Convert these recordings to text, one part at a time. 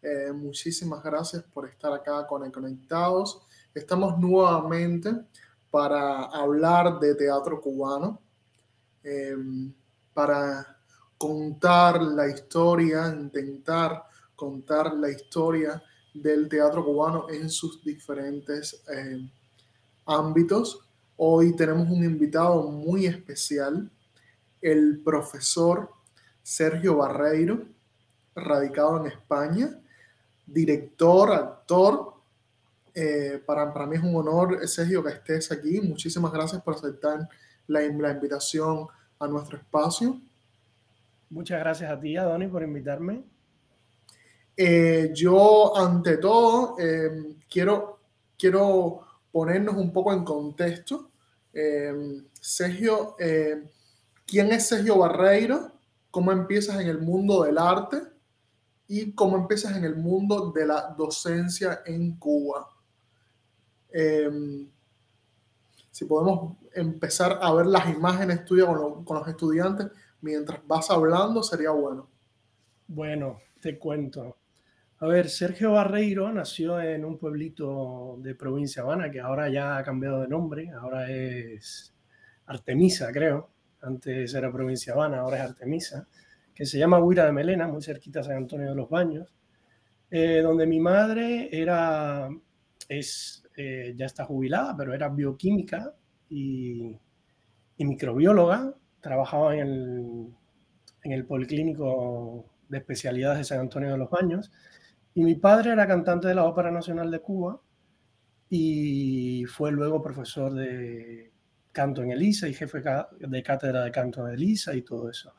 eh, muchísimas gracias por estar acá con conectados. Estamos nuevamente para hablar de teatro cubano, em, para contar la historia, intentar contar la historia del teatro cubano en sus diferentes em, ámbitos. Hoy tenemos un invitado muy especial, el profesor Sergio Barreiro, radicado en España, director, actor. Eh, para, para, mí es un honor, Sergio, que estés aquí. Muchísimas gracias por aceptar la, la invitación a nuestro espacio. Muchas gracias a ti, Adoni, por invitarme. Eh, yo, ante todo, eh, quiero, quiero ponernos un poco en contexto. Sergio, ¿quién es Sergio Barreiro? cómo empiezas en el mundo del arte y cómo empiezas en el mundo de la docencia en Cuba. Em, si podemos empezar a ver las imágenes tuyas con, con, los estudiantes mientras vas hablando, sería bueno. Bueno, te cuento. A ver, Sergio Barreiro nació en un pueblito de provincia Habana que ahora ya ha cambiado de nombre, ahora es Artemisa, creo antes era provincia Habana, ahora es Artemisa, que se llama Huira de Melena, muy cerquita de San Antonio de los Baños, eh, donde mi madre era, es, eh, ya está jubilada, pero era bioquímica y, microbióloga, trabajaba en el, en el Policlínico de Especialidades de San Antonio de los Baños, y mi padre era cantante de la Ópera Nacional de Cuba y fue luego profesor de canto en Elisa y jefe de cátedra de canto en Elisa y todo eso.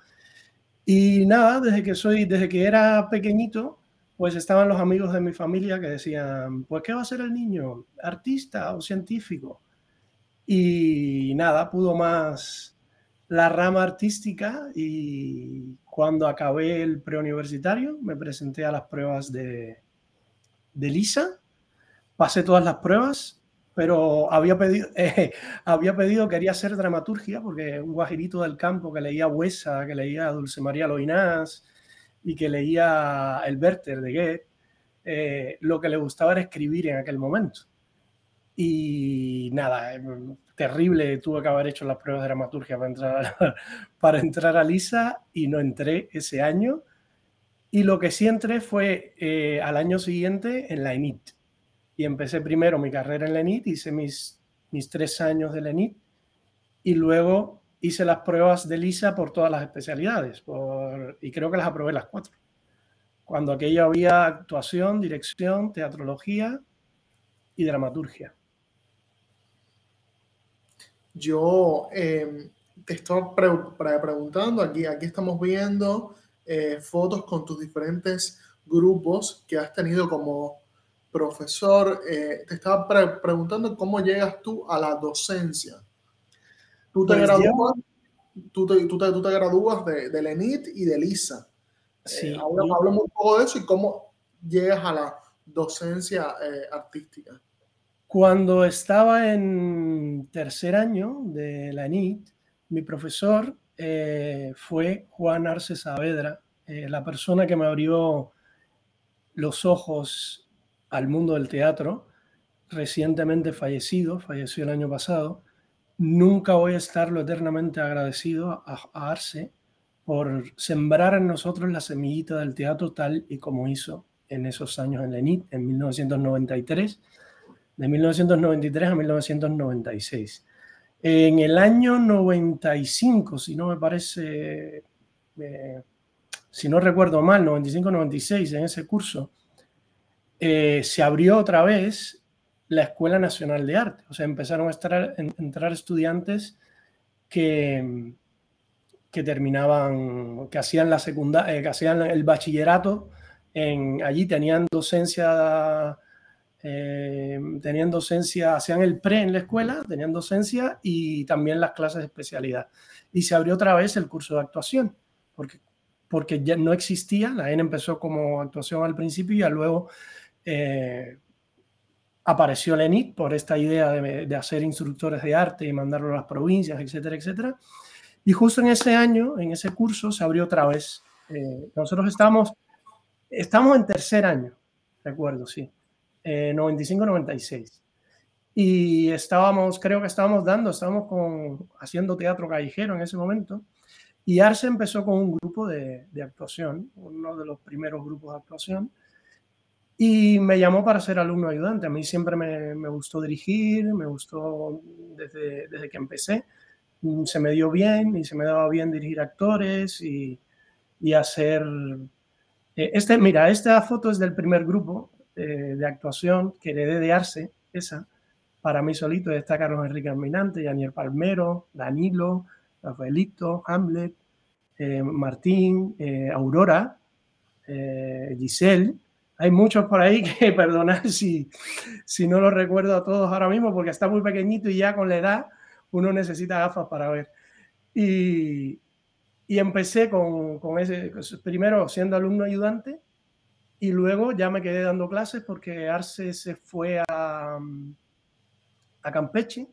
Y nada, desde que soy, desde que era pequeñito, pues estaban los amigos de mi familia que decían, pues ¿qué va a ser el niño? ¿Artista o científico? Y nada, pudo más la rama artística y cuando acabé el preuniversitario me presenté a las pruebas de, de LISA, pasé todas las pruebas pero había pedido, eh, había pedido, quería hacer dramaturgia, porque un guajirito del campo que leía Huesa, que leía Dulce María Loinás y que leía El Werther de Goethe, eh, lo que le gustaba era escribir en aquel momento. Y nada, eh, terrible, tuve que haber hecho las pruebas de dramaturgia para entrar a, para entrar a Lisa y no entré ese año. Y lo que sí entré fue al año siguiente en la ENIT y empecé primero mi carrera en la ENIT, hice mis, mis tres años de la ENIT y luego hice las pruebas de LISA por todas las especialidades por, y creo que las aprobé las cuatro. Cuando aquello había actuación, dirección, teatrología y dramaturgia. Yo eh, te estoy preguntando, aquí, aquí estamos viendo eh, fotos con tus diferentes grupos que has tenido como profesor, eh, te estaba preguntando cómo llegas tú a la docencia. Tú te, pues gradúas, tú te, tú te, tú te gradúas de, de LENIT y de LISA. Eh, sí, eh, hablamos, un poco de eso y cómo llegas a la docencia eh, artística. Cuando estaba en tercer año de la ENIT, mi profesor fue Juan Arce Saavedra, la persona que me abrió los ojos al mundo del teatro, recientemente fallecido, falleció el año pasado. Nunca voy a estarlo eternamente agradecido a, Arce por sembrar en nosotros la semillita del teatro tal y como hizo en esos años en Lenit, en 1993, de 1993 a 1996. En el año 95, si no me parece, eh, si no recuerdo mal, 95-96, en ese curso, eh, se abrió otra vez la Escuela Nacional de Arte. O sea, empezaron a entrar estudiantes que, que terminaban, que hacían la secundaria, eh, que hacían el bachillerato. En, allí tenían docencia Eh, tenían docencia, hacían el pre en la escuela, tenían docencia y también las clases de especialidad. Y se abrió otra vez el curso de actuación, porque, porque ya no existía, la ENA empezó como actuación al principio y ya luego eh, apareció la ENIT por esta idea de, de, hacer instructores de arte y mandarlo a las provincias, etcétera, etcétera. Y justo en ese año, en ese curso, se abrió otra vez. Eh, nosotros estamos, estamos en tercer año, recuerdo, sí, 95-96. Eh, y estábamos, creo que estábamos dando, estábamos con, haciendo teatro callejero en ese momento. Y Arce empezó con un grupo de, de, actuación, uno de los primeros grupos de actuación, y me llamó para ser alumno ayudante. A mí siempre me, me gustó dirigir, me gustó desde, desde, que empecé. Mm, se me dio bien y se me daba bien dirigir actores y, y hacer... Eh, este, mira, esta foto es del primer grupo eh, de actuación que heredé de Arce, esa, para mí solito. Está Carlos Enrique Alminante, Daniel Palmero, Danilo, Rafaelito, Hamlet, eh, Martín, Aurora, Giselle. Hay muchos por ahí que, perdonar si, si no los recuerdo a todos ahora mismo, porque está muy pequeñito y ya con la edad uno necesita gafas para ver. Y, y empecé con, con, ese, primero siendo alumno ayudante y luego ya me quedé dando clases porque Arce se fue a, a Campeche,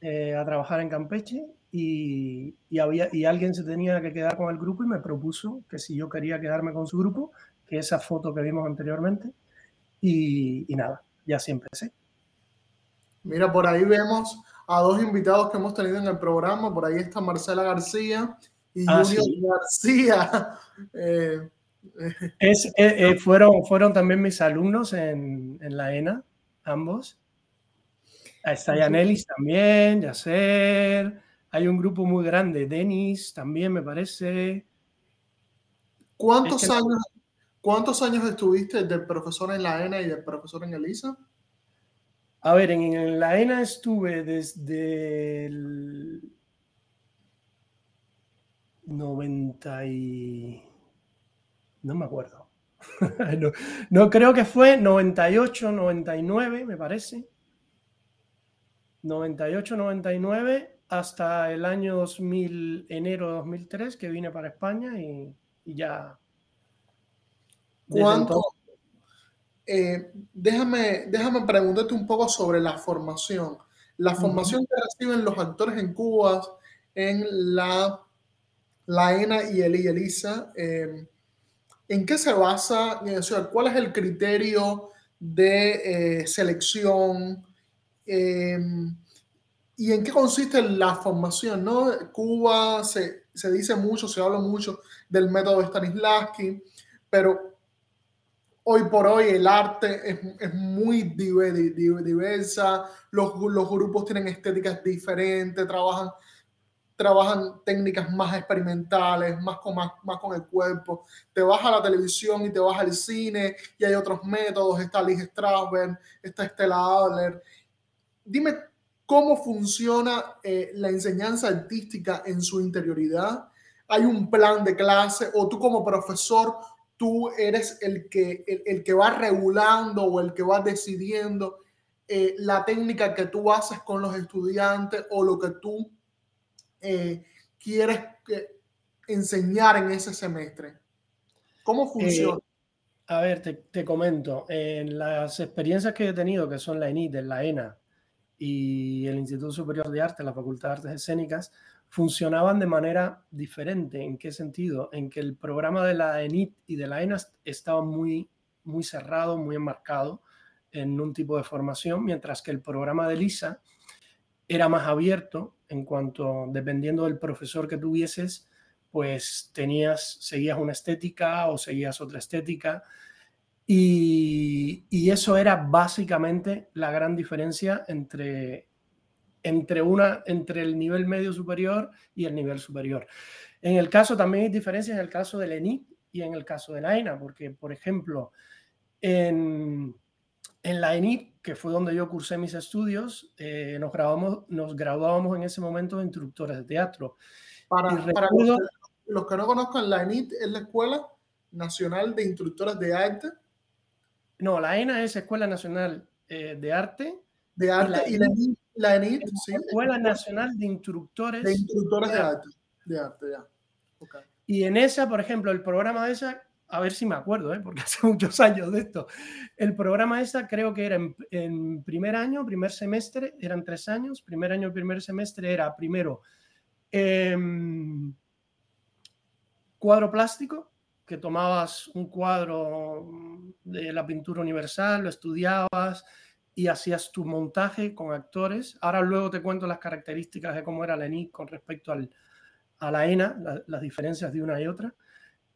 eh, a trabajar en Campeche y, y, había, y alguien se tenía que quedar con el grupo y me propuso que si yo quería quedarme con su grupo, que esa foto que vimos anteriormente, y, y nada, ya sí empecé. Mira, por ahí vemos a dos invitados que hemos tenido en el programa. Por ahí está Marcela García y ah, Junior sí. García. Eh, es, eh, eh, fueron, fueron también mis alumnos en, en la ENA, ambos. Está Yanelis también, Yacer. Hay un grupo muy grande, Denis también me parece. ¿Cuántos, es que años, ¿Cuántos años estuviste del profesor en la ENA y del profesor en Elisa? A ver, en, en la ENA estuve desde el 90 y... No me acuerdo. no, no, creo que fue 98, 99, me parece. 98, 99 hasta el año 2000, enero de 2003, que vine para España y, y ya. ¿Cuánto? Eh, déjame, déjame preguntarte un poco sobre la formación. La formación uh -huh. que reciben los actores en Cuba en la la ENA y el Elisa, eh, ¿en qué se basa? O sea, ¿Cuál es el criterio de eh, selección? Eh, ¿Y en qué consiste la formación? ¿no? Cuba se, se, dice mucho, se habla mucho del método de Stanislavski, pero hoy por hoy el arte es, es muy diversa, los, los grupos tienen estéticas diferentes, trabajan trabajan técnicas más experimentales, más con, más, más con el cuerpo. Te vas a la televisión y te vas al cine y hay otros métodos. Está Lee Strasberg, está Stella Adler. Dime cómo funciona eh, la enseñanza artística en su interioridad. ¿Hay un plan de clase o tú como profesor, tú eres el que, el, el que va regulando o el que va decidiendo eh, la técnica que tú haces con los estudiantes o lo que tú eh, quieres eh, enseñar en ese semestre? ¿Cómo funciona? Eh, a ver, te, te, comento. En las experiencias que he tenido, que son la ENIT, la ENA y el Instituto Superior de Arte, la Facultad de Artes Escénicas, funcionaban de manera diferente. ¿En qué sentido? En que el programa de la ENIT y de la ENA estaba muy, muy cerrado, muy enmarcado en un tipo de formación, mientras que el programa de LISA era más abierto en cuanto, dependiendo del profesor que tuvieses, pues tenías, seguías una estética o seguías otra estética. Y eso era básicamente la gran diferencia entre, entre, una, entre el nivel medio superior y el nivel superior. En el caso también hay diferencias en el caso del ENIC y en el caso de la ENA, porque, por ejemplo, en, en la ENIP, que fue donde yo cursé mis estudios, eh, nos, grabamos, nos graduábamos en ese momento de instructores de teatro. Para, recuerdo, para los, que, los, que, no conozcan, la ENIT es la Escuela Nacional de Instructores de Arte. no, la ENA es Escuela Nacional eh, de Arte. De Arte y la, ENIT, sí. Escuela Nacional de Instructores. De Instructores de, Arte. De Arte, ya. Y en esa, por ejemplo, el programa de esa, a ver si me acuerdo, ¿eh? porque hace muchos años de esto. El programa de esa creo que era en, primer año, primer semestre, eran tres años. Primer año, primer semestre era primero em, cuadro plástico, que tomabas un cuadro de la pintura universal, lo estudiabas y hacías tu montaje con actores. Ahora luego te cuento las características de cómo era la con respecto al, a la ENA, las diferencias de una y otra.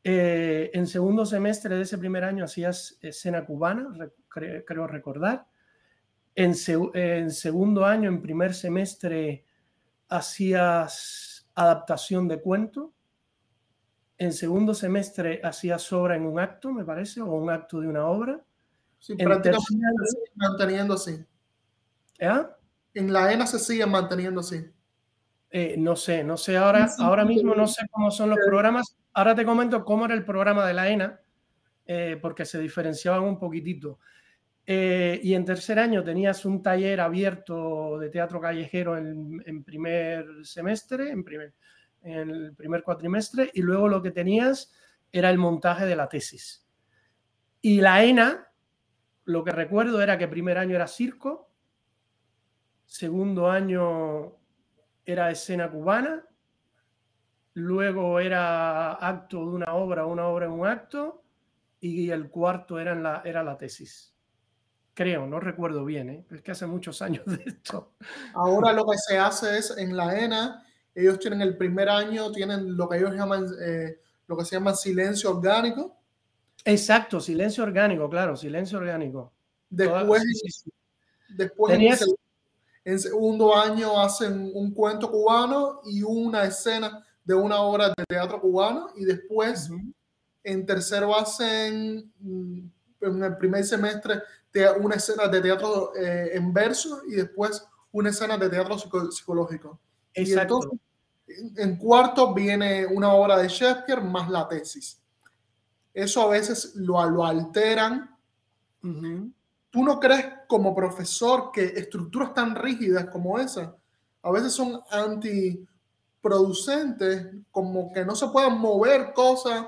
Eh, en segundo semestre de ese primer año hacías escena cubana, creo recordar. En, en, segundo año, en primer semestre, hacías adaptación de cuento en segundo semestre hacías obra en un acto, me parece, o un acto de una obra. Sí, prácticamente se sigue manteniendo así. ¿Eh? En la ENA se sigue manteniendo así. Eh, no sé, no sé, ahora, ahora mismo no sé cómo son los programas. Ahora te comento cómo era el programa de la ENA, eh, porque se diferenciaban un poquitito. y en tercer año tenías un taller abierto de teatro callejero en, en primer semestre, en primer, en el primer cuatrimestre y luego lo que tenías era el montaje de la tesis. Y la ENA, lo que recuerdo era que primer año era circo, segundo año era escena cubana, luego era acto de una obra, una obra en un acto, y el cuarto era, la, tesis. Creo, no recuerdo bien, ¿eh? es que hace muchos años de esto. Ahora lo que se hace es en la ENA ellos tienen el primer año, tienen lo que ellos llaman, eh, lo que se llama silencio orgánico. Exacto, silencio orgánico, claro, silencio orgánico. Después, después en, segundo año hacen un cuento cubano y una escena de una obra de teatro cubano y después en tercero hacen mm, en el primer semestre una escena de teatro eh, en verso y después una escena de teatro psicológico. Exacto en cuarto viene una obra de Shakespeare más la tesis. Eso a veces lo, lo alteran. ¿Tú no crees como profesor que estructuras tan rígidas como esa a veces son antiproducentes, como que no se puedan mover cosas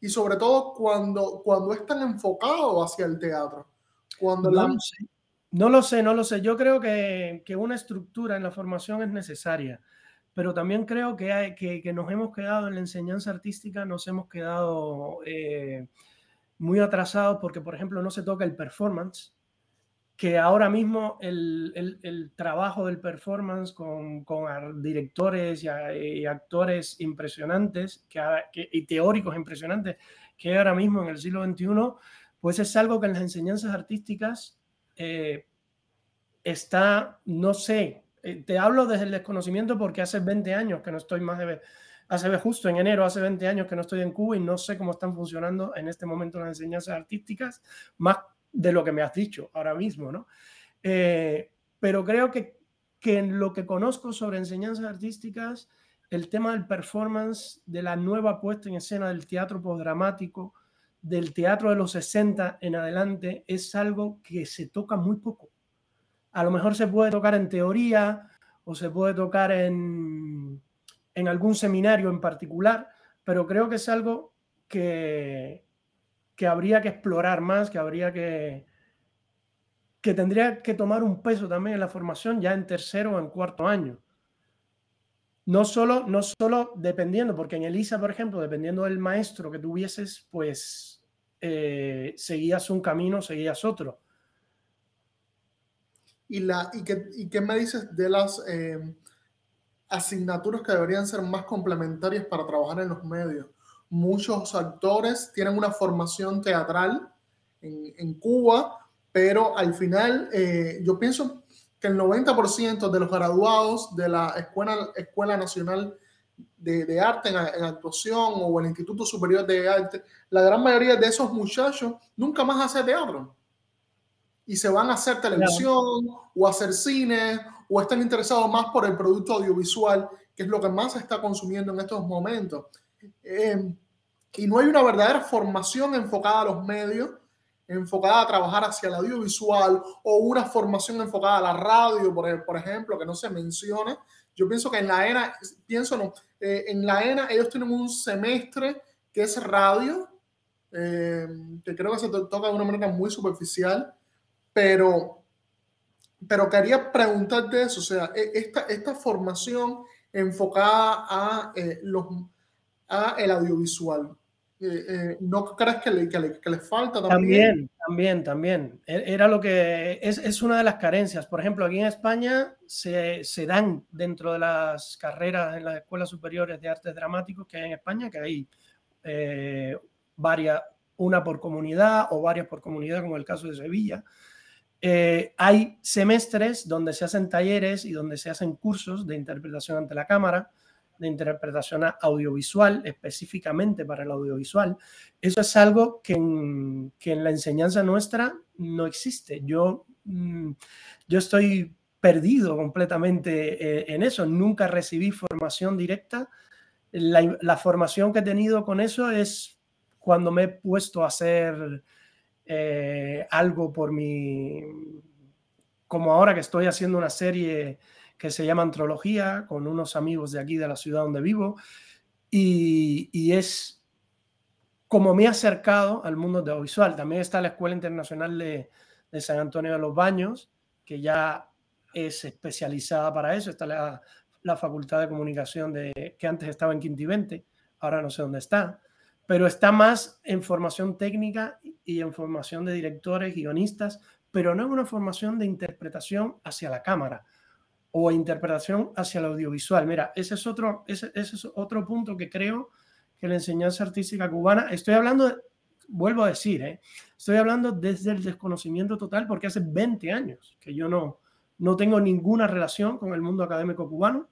y sobre todo cuando, cuando están enfocados hacia el teatro? Cuando no, lo sé. no lo sé, no lo sé. Yo creo que, que una estructura en la formación es necesaria pero también creo que, hay, que, que, nos hemos quedado en la enseñanza artística, nos hemos quedado eh, muy atrasados porque, por ejemplo, no se toca el performance, que ahora mismo el, el, el trabajo del performance con, con directores y, actores impresionantes que, que, y teóricos impresionantes que ahora mismo en el siglo XXI, pues es algo que en las enseñanzas artísticas eh, está, no sé, te hablo desde el desconocimiento porque hace 20 años que no estoy más de... Hace justo en enero, hace 20 años que no estoy en Cuba y no sé cómo están funcionando en este momento las enseñanzas artísticas, más de lo que me has dicho ahora mismo, ¿no? Eh, pero creo que, que en lo que conozco sobre enseñanzas artísticas, el tema del performance, de la nueva puesta en escena del teatro postdramático, del teatro de los 60 en adelante, es algo que se toca muy poco a lo mejor se puede tocar en teoría o se puede tocar en, en algún seminario en particular, pero creo que es algo que, que habría que explorar más, que habría que, que tendría que tomar un peso también en la formación ya en tercero o en cuarto año. No solo, no solo dependiendo, porque en Elisa, por ejemplo, dependiendo del maestro que tuvieses, pues eh, seguías un camino, seguías otro y, la, y, qué, y qué me dices de las eh, asignaturas que deberían ser más complementarias para trabajar en los medios. Muchos actores tienen una formación teatral en, Cuba, pero al final eh, yo pienso que el 90% de los graduados de la Escuela, Escuela Nacional de, de Arte en, en, actuación o el Instituto Superior de Arte, la gran mayoría de esos muchachos nunca más hace teatro y se van a hacer televisión o hacer cine o están interesados más por el producto audiovisual, que es lo que más se está consumiendo en estos momentos. Eh, y no hay una verdadera formación enfocada a los medios enfocada a trabajar hacia el audiovisual o una formación enfocada a la radio, por, por ejemplo, que no se menciona. Yo pienso que en la ENA, pienso no, eh, en la ENA ellos tienen un semestre que es radio, eh, que creo que se toca de una manera muy superficial, pero, pero quería preguntarte eso, o sea, e, esta, esta formación enfocada a, eh, los, a el audiovisual, eh, eh, ¿no crees que le, que, le, falta también? También, también, e, Era lo que es, es, una de las carencias. Por ejemplo, aquí en España se, se, dan dentro de las carreras en las escuelas superiores de artes dramáticos que hay en España, que hay eh, varias, una por comunidad o varias por comunidad, como el caso de Sevilla. Hay semestres donde se hacen talleres y donde se hacen cursos de interpretación ante la cámara de interpretación audiovisual, específicamente para el audiovisual, eso es algo que en, la enseñanza nuestra no existe. Yo, mm, yo estoy perdido completamente eh, en eso, nunca recibí formación directa. La, formación que he tenido con eso es cuando me he puesto a hacer eh, algo por mi, como ahora que estoy haciendo una serie que se llama Antrología, con unos amigos de aquí, de la ciudad donde vivo, y, es como me he acercado al mundo audiovisual. También está la Escuela Internacional de, San Antonio de los Baños, que ya es especializada para eso. Está la, Facultad de Comunicación de, que antes estaba en Quintivente, ahora no sé dónde está, pero está más en formación técnica y en formación de directores, guionistas, pero no en una formación de interpretación hacia la cámara o interpretación hacia el audiovisual. Mira, ese es otro, ese, es otro punto que creo que la enseñanza artística cubana, estoy hablando, vuelvo a decir, ¿eh? estoy hablando desde el desconocimiento total porque hace 20 años que yo no, no tengo ninguna relación con el mundo académico cubano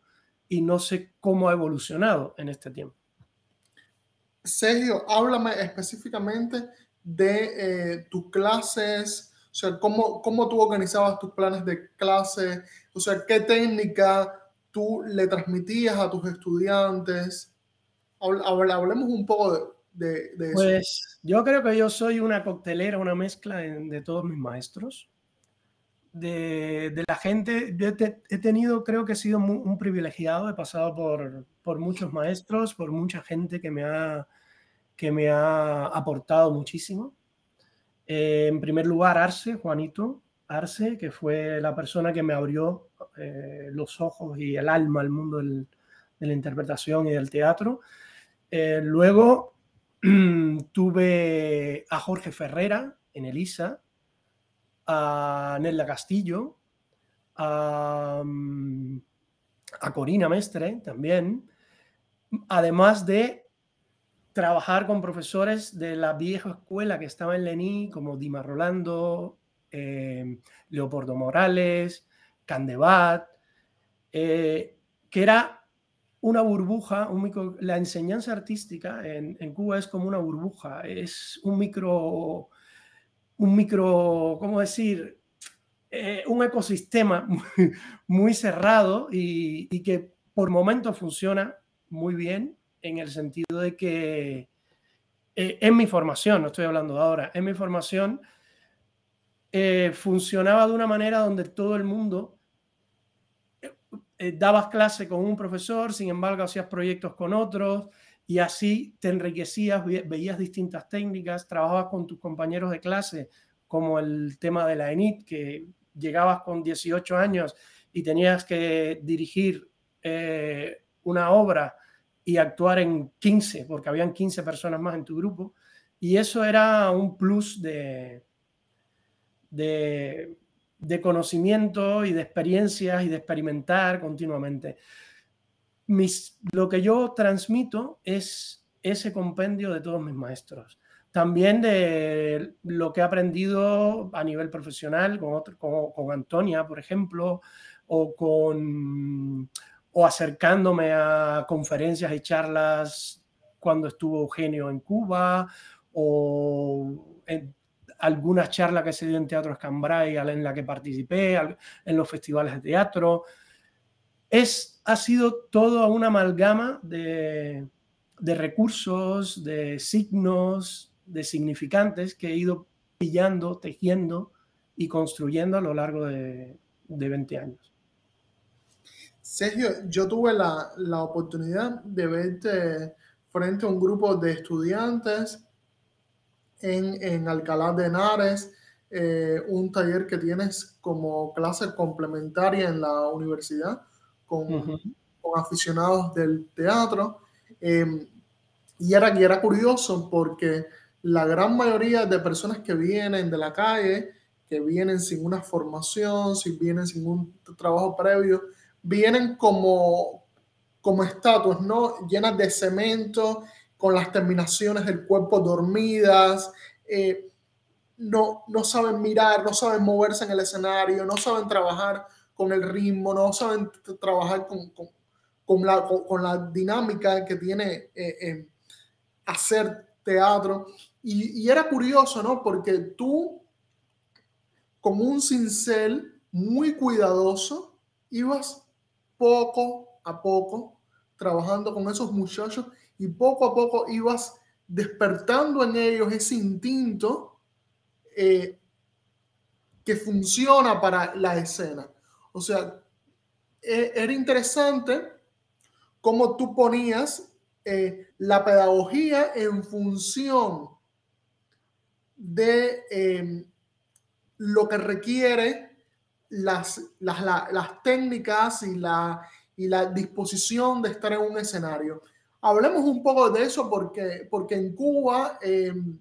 y no sé cómo ha evolucionado en este tiempo. Sergio, háblame específicamente de eh, tus clases, o sea, ¿cómo, ¿cómo tú organizabas tus planes de clase? O sea, ¿qué técnica tú le transmitías a tus estudiantes? Hablemos un poco de, de, eso. Pues yo creo que yo soy una coctelera, una mezcla de, todos mis maestros. De, la gente, yo he, tenido, creo que he sido un privilegiado, he pasado por, por muchos maestros, por mucha gente que me ha, que me ha aportado muchísimo. Eh, en primer lugar, Arce, Juanito Arce, que fue la persona que me abrió eh, los ojos y el alma al mundo de la interpretación y del teatro. Eh, luego tuve a Jorge Ferrera en Elisa, a Nelda Castillo, a, Corina Mestre también, además de trabajar con profesores de la vieja escuela que estaba en Lení, como Dima Rolando, eh, Leopoldo Morales, Candebat, eh, que era una burbuja, un la enseñanza artística en, Cuba es como una burbuja, es un micro, un micro, ¿cómo decir? Eh, un ecosistema muy, cerrado y, que por momentos funciona muy bien en el sentido de que eh, en mi formación, no estoy hablando ahora, en mi formación eh, funcionaba de una manera donde todo el mundo eh, dabas clase con un profesor, sin embargo hacías proyectos con otros y así te enriquecías, veías distintas técnicas, trabajabas con tus compañeros de clase, como el tema de la ENIT, que llegabas con 18 años y tenías que dirigir una obra y actuar en 15, porque habían 15 personas más en tu grupo. Y eso era un plus de, de, conocimiento y de experiencias y de experimentar continuamente. Mis, lo que yo transmito es ese compendio de todos mis maestros. También de lo que he aprendido a nivel profesional con, con, con Antonia, por ejemplo, o con o acercándome a conferencias y charlas cuando estuvo Eugenio en Cuba o en algunas charlas que se dio en Teatro Escambray en la que participé, en los festivales de teatro. Es, ha sido todo una amalgama de, de recursos, de signos, de significantes que he ido pillando, tejiendo y construyendo a lo largo de, de 20 años. Sergio, yo tuve la, la, oportunidad de verte frente a un grupo de estudiantes en, en Alcalá de Henares, eh, un taller que tienes como clase complementaria en la universidad con, con aficionados del teatro. Em, y, era, y era curioso porque la gran mayoría de personas que vienen de la calle, que vienen sin una formación, si vienen sin un trabajo previo, vienen como, como estatuas, ¿no? Llenas de cemento, con las terminaciones del cuerpo dormidas, eh, no, no saben mirar, no saben moverse en el escenario, no saben trabajar con el ritmo, no saben trabajar con, con, con, la, con, la, dinámica que tiene eh, hacer teatro. Y, era curioso, ¿no? Porque tú, como un cincel muy cuidadoso, ibas poco a poco trabajando con esos muchachos y poco a poco ibas despertando en ellos ese instinto eh, que funciona para la escena. O sea, e, era interesante cómo tú ponías eh, la pedagogía en función de em, lo que requiere las, las, técnicas y la, y la disposición de estar en un escenario. Hablemos un poco de eso porque, porque en Cuba, em,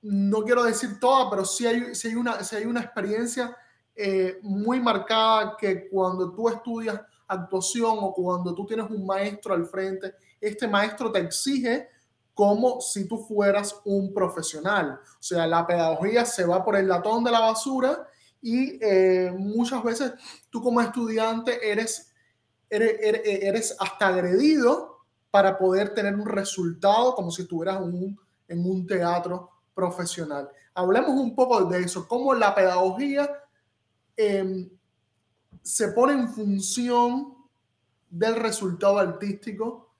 no quiero decir toda, pero sí hay, sí hay, una, sí hay una experiencia eh, muy marcada que cuando tú estudias actuación o cuando tú tienes un maestro al frente, este maestro te exige como si tú fueras un profesional. O sea, la pedagogía se va por el latón de la basura y eh, muchas veces tú como estudiante eres, eres, eres, hasta agredido para poder tener un resultado como si estuvieras un, en un teatro profesional. Hablemos un poco de eso, cómo la pedagogía em, se pone en función del resultado artístico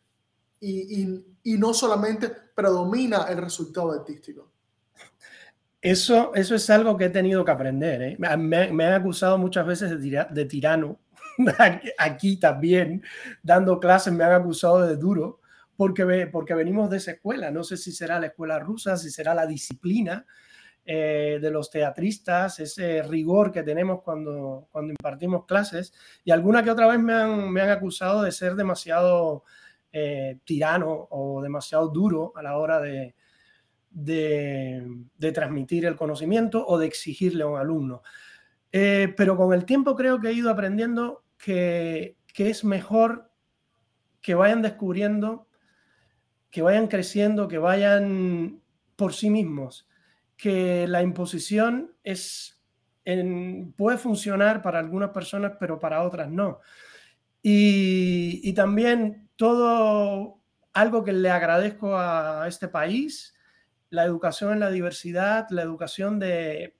y, y, y no solamente predomina el resultado artístico. Eso, eso es algo que he tenido que aprender. ¿eh? Me, me, han acusado muchas veces de, de tirano. Aquí también, dando clases, me han acusado de duro porque, porque venimos de esa escuela. No sé si será la escuela rusa, si será la disciplina eh, de los teatristas, ese rigor que tenemos cuando, cuando impartimos clases. Y alguna que otra vez me han, me han acusado de ser demasiado eh, tirano o demasiado duro a la hora de, de, transmitir el conocimiento o de exigirle a un alumno. Eh, pero con el tiempo creo que he ido aprendiendo que, es mejor que vayan descubriendo, que vayan creciendo, que vayan por sí mismos, que la imposición es, puede funcionar para algunas personas, pero para otras no. Y, y también todo algo que le agradezco a este país la educación en la diversidad, la educación de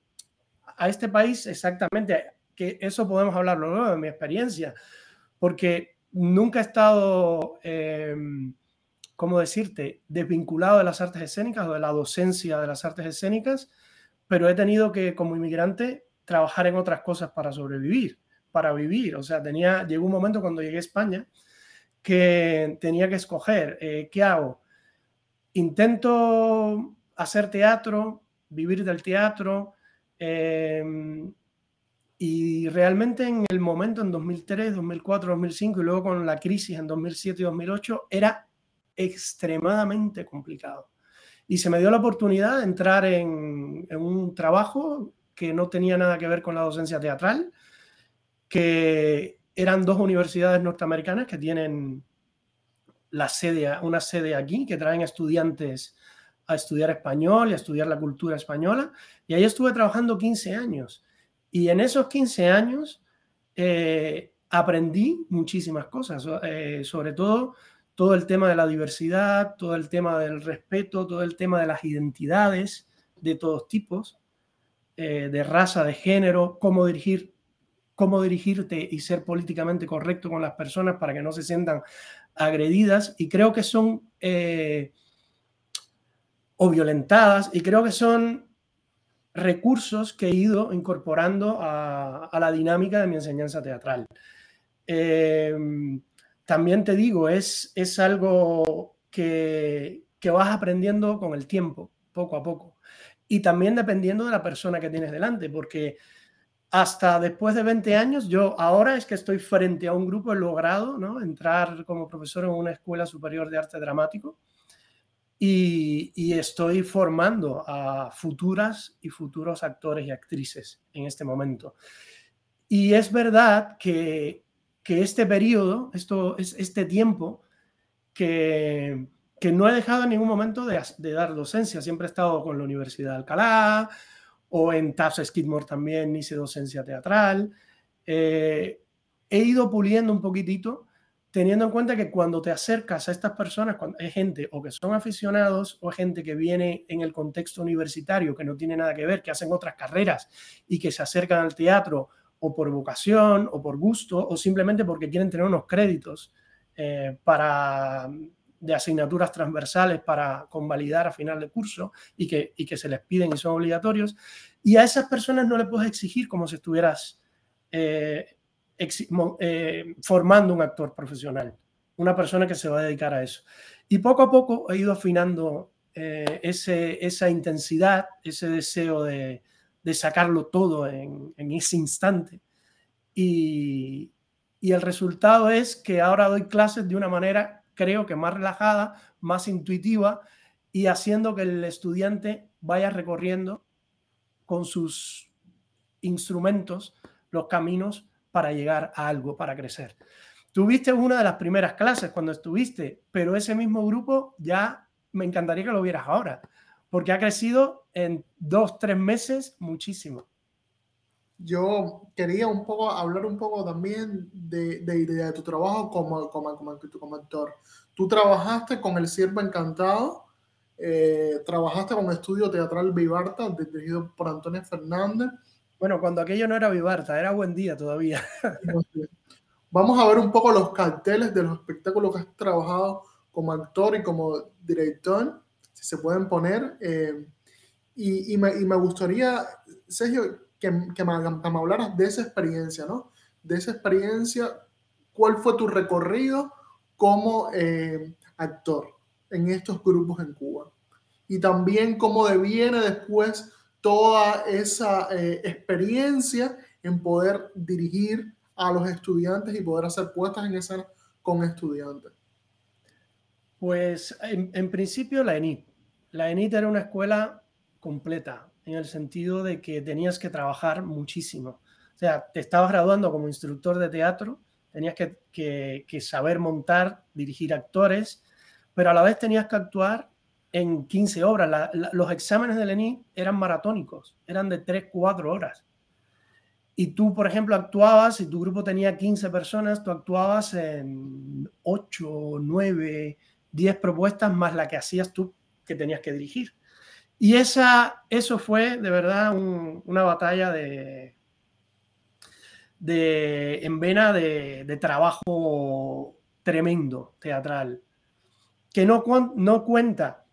a este país exactamente, que eso podemos hablarlo luego de mi experiencia, porque nunca he estado, eh, ¿cómo decirte?, desvinculado de las artes escénicas o de la docencia de las artes escénicas, pero he tenido que, como inmigrante, trabajar en otras cosas para sobrevivir, para vivir. O sea, tenía, llegó un momento cuando llegué a España que tenía que escoger, eh, ¿qué hago? Intento hacer teatro, vivir del teatro. Em, y realmente en el momento, en 2003, 2004, 2005 y luego con la crisis en 2007 y 2008, era extremadamente complicado. Y se me dio la oportunidad de entrar en, un trabajo que no tenía nada que ver con la docencia teatral, que eran dos universidades norteamericanas que tienen la sede, una sede aquí, que traen estudiantes a estudiar español y a estudiar la cultura española. Y ahí estuve trabajando 15 años. Y en esos 15 años eh, aprendí muchísimas cosas, eh, sobre todo todo el tema de la diversidad, todo el tema del respeto, todo el tema de las identidades de todos tipos, eh, de raza, de género, cómo dirigir cómo dirigirte y ser políticamente correcto con las personas para que no se sientan agredidas. Y creo que son o violentadas, y creo que son recursos que he ido incorporando a, la dinámica de mi enseñanza teatral. Em, también te digo, es, es algo que, que vas aprendiendo con el tiempo, poco a poco. Y también dependiendo de la persona que tienes delante, porque hasta después de 20 años, yo ahora es que estoy frente a un grupo, he logrado ¿no? entrar como profesor en una escuela superior de arte dramático y, y, estoy formando a futuras y futuros actores y actrices en este momento. Y es verdad que, que este periodo, esto, es este tiempo, que, que no he dejado en ningún momento de, dar docencia, siempre he estado con la Universidad de Alcalá, o en Tufts Skidmore también hice docencia teatral. Eh, he ido puliendo un poquitito, teniendo en cuenta que cuando te acercas a estas personas, cuando hay gente o que son aficionados o gente que viene en el contexto universitario, que no tiene nada que ver, que hacen otras carreras y que se acercan al teatro o por vocación o por gusto o simplemente porque quieren tener unos créditos eh, para de asignaturas transversales para convalidar a final de curso y que, y que se les piden y son obligatorios. Y a esas personas no le puedes exigir como si estuvieras eh, eh, formando un actor profesional, una persona que se va a dedicar a eso. Y poco a poco he ido afinando ese, esa intensidad, ese deseo de, de sacarlo todo en, en ese instante. Y, y el resultado es que ahora doy clases de una manera creo que más relajada, más intuitiva y haciendo que el estudiante vaya recorriendo con sus instrumentos los caminos para llegar a algo, para crecer. Tuviste una de las primeras clases cuando estuviste, pero ese mismo grupo ya me encantaría que lo vieras ahora, porque ha crecido en dos, tres meses muchísimo yo quería un poco hablar un poco también de, de, de tu trabajo como, como, como, como, actor. Tú trabajaste con El Siervo Encantado, eh, trabajaste con Estudio Teatral Vivarta, dirigido por Antonio Fernández. Bueno, cuando aquello no era Vivarta, era Buen Día todavía. Vamos a ver un poco los carteles de los espectáculos que has trabajado como actor y como director, si se pueden poner. Eh, y, y, me, y me gustaría, Sergio, que, que, me, que, me, hablaras de esa experiencia, ¿no? De esa experiencia, ¿cuál fue tu recorrido como eh, actor en estos grupos en Cuba? Y también cómo deviene después toda esa eh, experiencia en poder dirigir a los estudiantes y poder hacer puestas en escena con estudiantes. Pues en, en principio la ENIT. La ENIT era una escuela completa, en el sentido de que tenías que trabajar muchísimo. O sea, te estabas graduando como instructor de teatro, tenías que, saber montar, dirigir actores, pero a la vez tenías que actuar en 15 obras. los exámenes de Lenin eran maratónicos, eran de 3, 4 horas. Y tú, por ejemplo, actuabas, si tu grupo tenía 15 personas, tú actuabas en 8, 9, 10 propuestas más la que hacías tú que tenías que dirigir. Y esa, eso fue de verdad una batalla de, de en vena de, trabajo tremendo teatral, que no, no cuenta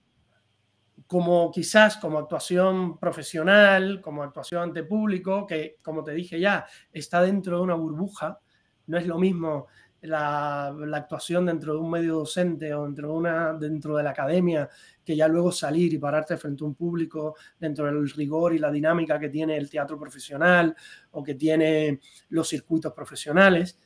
como quizás como actuación profesional, como actuación ante público, que como te dije ya, está dentro de una burbuja, no es lo mismo la, actuación dentro de un medio docente o dentro de, una, dentro de la academia, que ya luego salir y pararte frente a un público dentro del rigor y la dinámica que tiene el teatro profesional o que tiene los circuitos profesionales.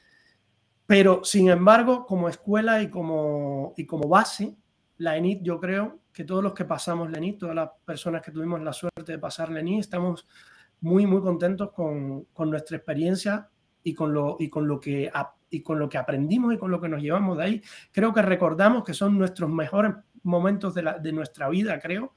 Pero, sin embargo, como escuela y como, y como base, la ENIT, yo creo que todos los que pasamos la ENIT, todas las personas que tuvimos la suerte de pasar la ENIT, estamos muy, muy contentos con, con nuestra experiencia y con lo, y con lo que y con lo que aprendimos y con lo que nos llevamos de ahí, creo que recordamos que son nuestros mejores momentos de, nuestra vida, creo.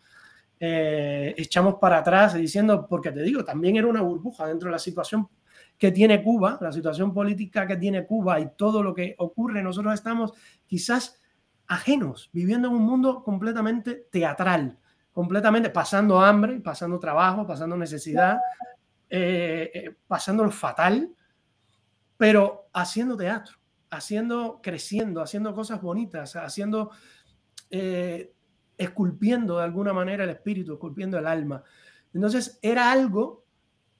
Eh, echamos para atrás diciendo, porque te digo, también era una burbuja dentro de la situación que tiene Cuba, la situación política que tiene Cuba y todo lo que ocurre, nosotros estamos quizás ajenos, viviendo en un mundo completamente teatral, completamente pasando hambre, pasando trabajo, pasando necesidad, eh, eh, pasando lo fatal, pero haciendo teatro, haciendo, creciendo, haciendo cosas bonitas, haciendo, eh, esculpiendo de alguna manera el espíritu, esculpiendo el alma. Entonces era algo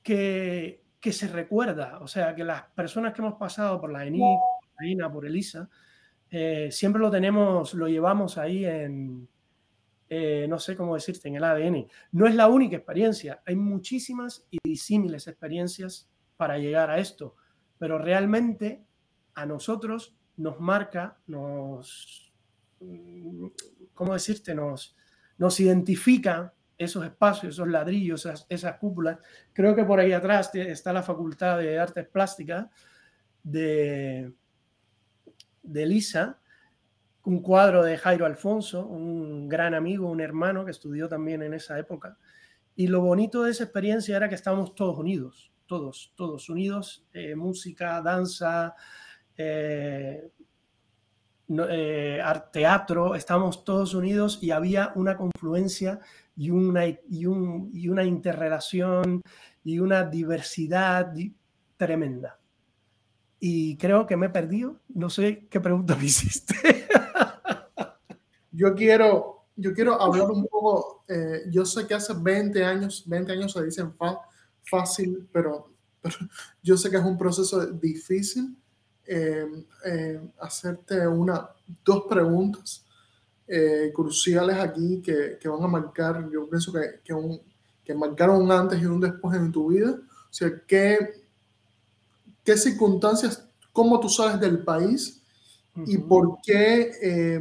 que, que se recuerda, o sea, que las personas que hemos pasado por la ENI, por por Elisa, eh, siempre lo tenemos, lo llevamos ahí en, eh, no sé cómo decirte, en el ADN. No es la única experiencia, hay muchísimas y disímiles experiencias para llegar a esto, pero realmente a nosotros nos marca, nos, ¿cómo decirte? Nos, nos identifica esos espacios, esos ladrillos, esas, cúpulas. Creo que por ahí atrás está la Facultad de Artes Plásticas de, de Lisa, un cuadro de Jairo Alfonso, un gran amigo, un hermano que estudió también en esa época. Y lo bonito de esa experiencia era que estábamos todos unidos, todos, todos unidos, eh, música, danza, eh, eh, teatro, estábamos todos unidos y había una confluencia y una, y, una interrelación y una diversidad tremenda. Y creo que me he perdido. No sé qué pregunta me hiciste. yo quiero, yo quiero hablar un poco. Eh, yo sé que hace 20 años, 20 años se dicen fácil, pero, yo sé que es un proceso difícil. Eh, eh, hacerte una, dos preguntas cruciales aquí que, que, van a marcar, yo pienso que, que, un, que marcaron un antes y un después en tu vida. O sea, ¿qué, qué circunstancias, cómo tú sales del país y por qué, eh,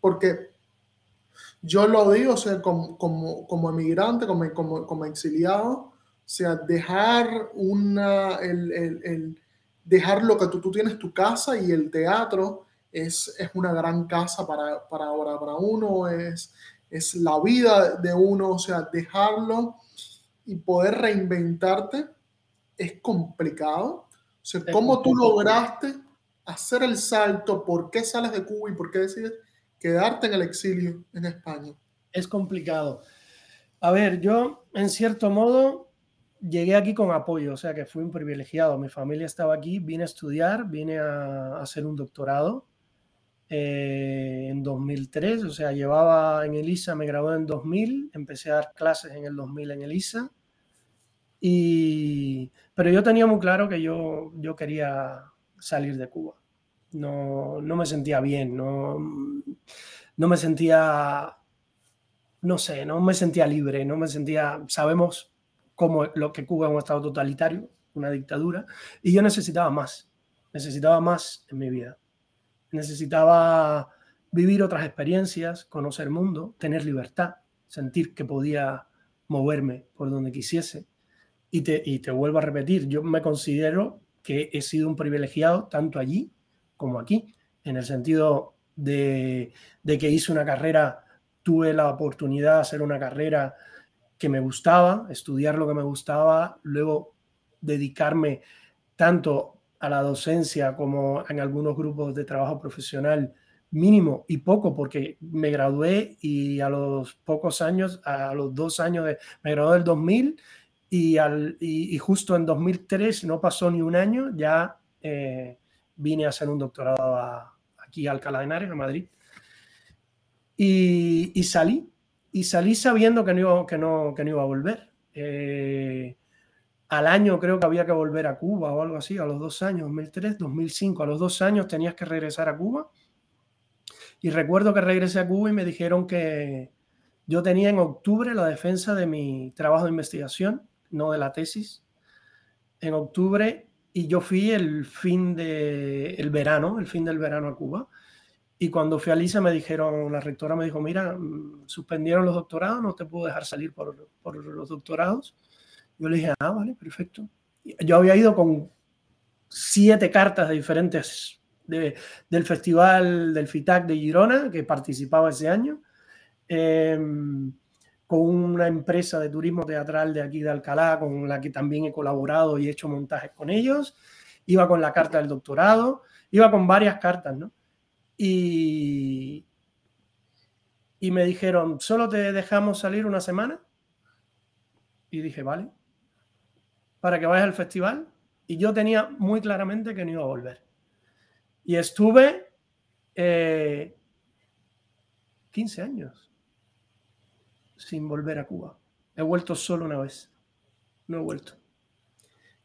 porque yo lo digo, o sea, como, como, como emigrante, como, como, como, exiliado, o sea, dejar una, el, el, dejar lo que tú, tú, tienes tu casa y el teatro es, es una gran casa para, para, ahora, para uno, es, es la vida de uno, o sea, dejarlo y poder reinventarte es complicado. O sea, ¿cómo tú lograste hacer el salto? ¿Por qué sales de Cuba y por qué decides quedarte en el exilio en España? Es complicado. A ver, yo en cierto modo llegué aquí con apoyo, o sea que fui un privilegiado. Mi familia estaba aquí, vine a estudiar, vine a hacer un doctorado eh, en 2003, o sea, llevaba en ELISA, me gradué en 2000, empecé a dar clases en el 2000 en ELISA. Y, pero yo tenía muy claro que yo, yo quería salir de Cuba. No, no me sentía bien, no, no me sentía, no sé, no me sentía libre, no me sentía, sabemos cómo lo que Cuba es un estado totalitario, una dictadura, y yo necesitaba más, necesitaba más en mi vida. Necesitaba vivir otras experiencias, conocer el mundo, tener libertad, sentir que podía moverme por donde quisiese. Y te, y te vuelvo a repetir, yo me considero que he sido un privilegiado tanto allí como aquí, en el sentido de, que hice una carrera, tuve la oportunidad de hacer una carrera que me gustaba, estudiar lo que me gustaba, luego dedicarme tanto a la docencia como en algunos grupos de trabajo profesional mínimo y poco porque me gradué y a los pocos años, a los dos años de, me gradué del 2000 y, al, y, justo en 2003, no pasó ni un año, ya eh, vine a hacer un doctorado aquí a Alcalá de Henares, a Madrid. Y, salí, y salí sabiendo que no iba, que no, que no iba a volver. Eh, al año creo que había que volver a Cuba o algo así, a los dos años, 2003, 2005, a los dos años tenías que regresar a Cuba. Y recuerdo que regresé a Cuba y me dijeron que yo tenía en octubre la defensa de mi trabajo de investigación no de la tesis, en octubre y yo fui el fin de el verano, el fin del verano a Cuba. Y cuando fui a Lisa me dijeron, la rectora me dijo, mira, mm, suspendieron los doctorados, no te puedo dejar salir por, por los doctorados. Yo le dije, ah, vale, perfecto. Yo había ido con siete cartas de diferentes de, del festival del FITAC de Girona, que participaba ese año. Eh, con una empresa de turismo teatral de aquí de Alcalá, con la que también he colaborado y he hecho montajes con ellos. Iba con la carta del doctorado, iba con varias cartas, ¿no? Y, y me dijeron, ¿solo te dejamos salir una semana? Y dije, vale, para que vayas al festival. Y yo tenía muy claramente que no iba a volver. Y estuve eh, 15 años sin volver a Cuba. He vuelto solo una vez. No he vuelto.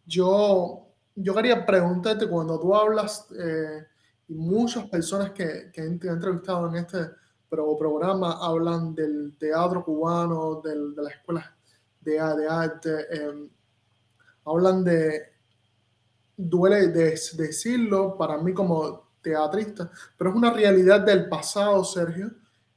Yo, yo quería preguntarte, cuando tú hablas, eh, y muchas personas que, que he entrevistado en este programa hablan del teatro cubano, del, de las escuelas de, arte, em, hablan de, duele de, decirlo para mí como teatrista, pero es una realidad del pasado, Sergio.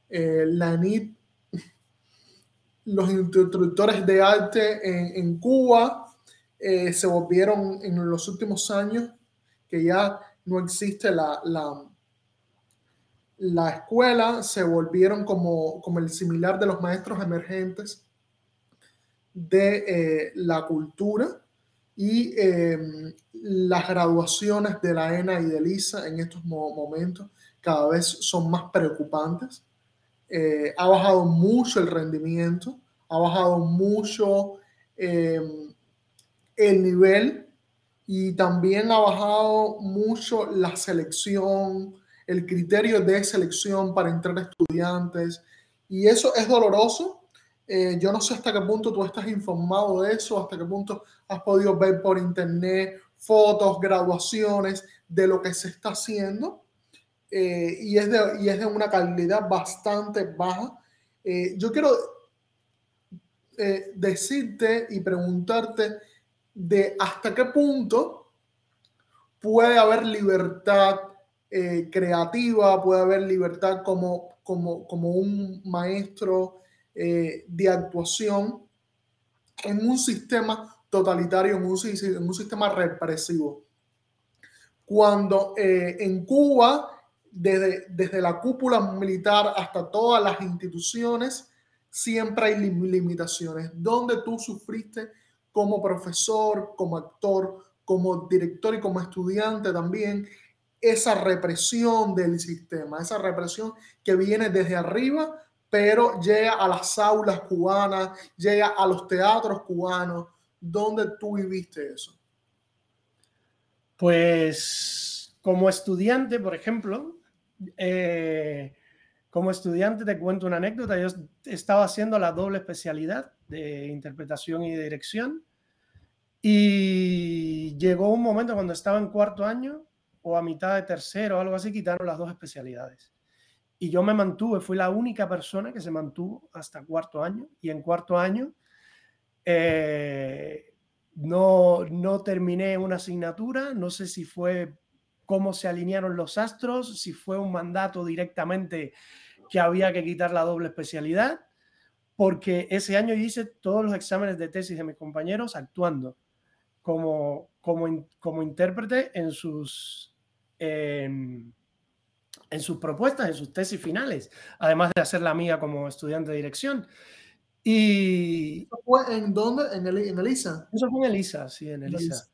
Eh, la NIT, los instructores de arte en, en Cuba eh, se volvieron en los últimos años que ya no existe la, la, la escuela, se volvieron como, como, el similar de los maestros emergentes de eh, la cultura y em, las graduaciones de la ENA y de LISA en estos momentos cada vez son más preocupantes. Eh, ha bajado mucho el rendimiento, ha bajado mucho em, el nivel y también ha bajado mucho la selección, el criterio de selección para entrar estudiantes. Y eso es doloroso. Eh, yo no sé hasta qué punto tú estás informado de eso, hasta qué punto has podido ver por internet fotos, graduaciones de lo que se está haciendo. Eh, y, es de, y es de una calidad bastante baja. Eh, yo quiero decirte y preguntarte, de hasta qué punto puede haber libertad eh, creativa, puede haber libertad como, como, como un maestro eh, de actuación en un sistema totalitario, en un, en un sistema represivo. Cuando eh, en Cuba, desde, desde la cúpula militar hasta todas las instituciones, siempre hay limitaciones. Donde tú sufriste como profesor, como actor, como director y como estudiante también, esa represión del sistema, esa represión que viene desde arriba, pero llega a las aulas cubanas, llega a los teatros cubanos. ¿Dónde tú viviste eso? Pues como estudiante, por ejemplo, eh, como estudiante te cuento una anécdota. Yo estaba haciendo la doble especialidad de interpretación y dirección. Y llegó un momento cuando estaba en cuarto año o a mitad de tercero algo así, quitaron las dos especialidades. Y yo me mantuve, fui la única persona que se mantuvo hasta cuarto año. Y en cuarto año eh, no, no terminé una asignatura, no sé si fue cómo se alinearon los astros, si fue un mandato directamente que había que quitar la doble especialidad porque ese año hice todos los exámenes de tesis de mis compañeros actuando como, como, como intérprete en sus, en sus propuestas, en sus tesis finales, además de hacer la mía como estudiante de dirección. Y... fue en dónde? ¿En, el, en Elisa? Eso fue en Elisa, sí, en Elisa.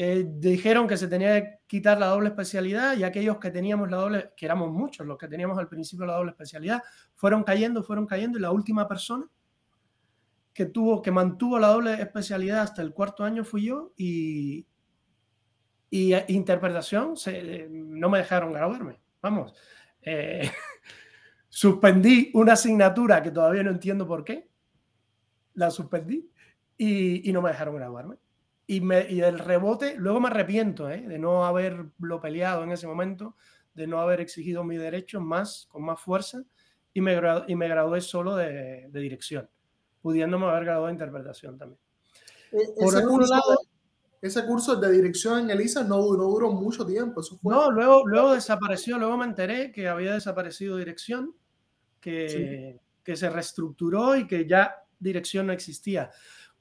Eh, dijeron que se tenía que quitar la doble especialidad y aquellos que teníamos la doble, que éramos muchos los que teníamos al principio la doble especialidad, fueron cayendo, fueron cayendo y la última persona que tuvo, que mantuvo la doble especialidad hasta el cuarto año fui yo y, y eh, interpretación no me dejaron graduarme. Vamos, eh, suspendí una asignatura que todavía no entiendo por qué, la suspendí y, y no me dejaron graduarme y, me, y del rebote, luego me arrepiento ¿eh? de no haberlo peleado en ese momento, de no haber exigido mis derechos más, con más fuerza, y me, y me gradué solo de, de, dirección, pudiéndome haber graduado de interpretación también. E, Por ese, curso, lado, ese curso de dirección en Elisa no, no duró mucho tiempo. Eso fue... No, luego, luego desapareció, luego me enteré que había desaparecido dirección, que, sí. que se reestructuró y que ya dirección no existía.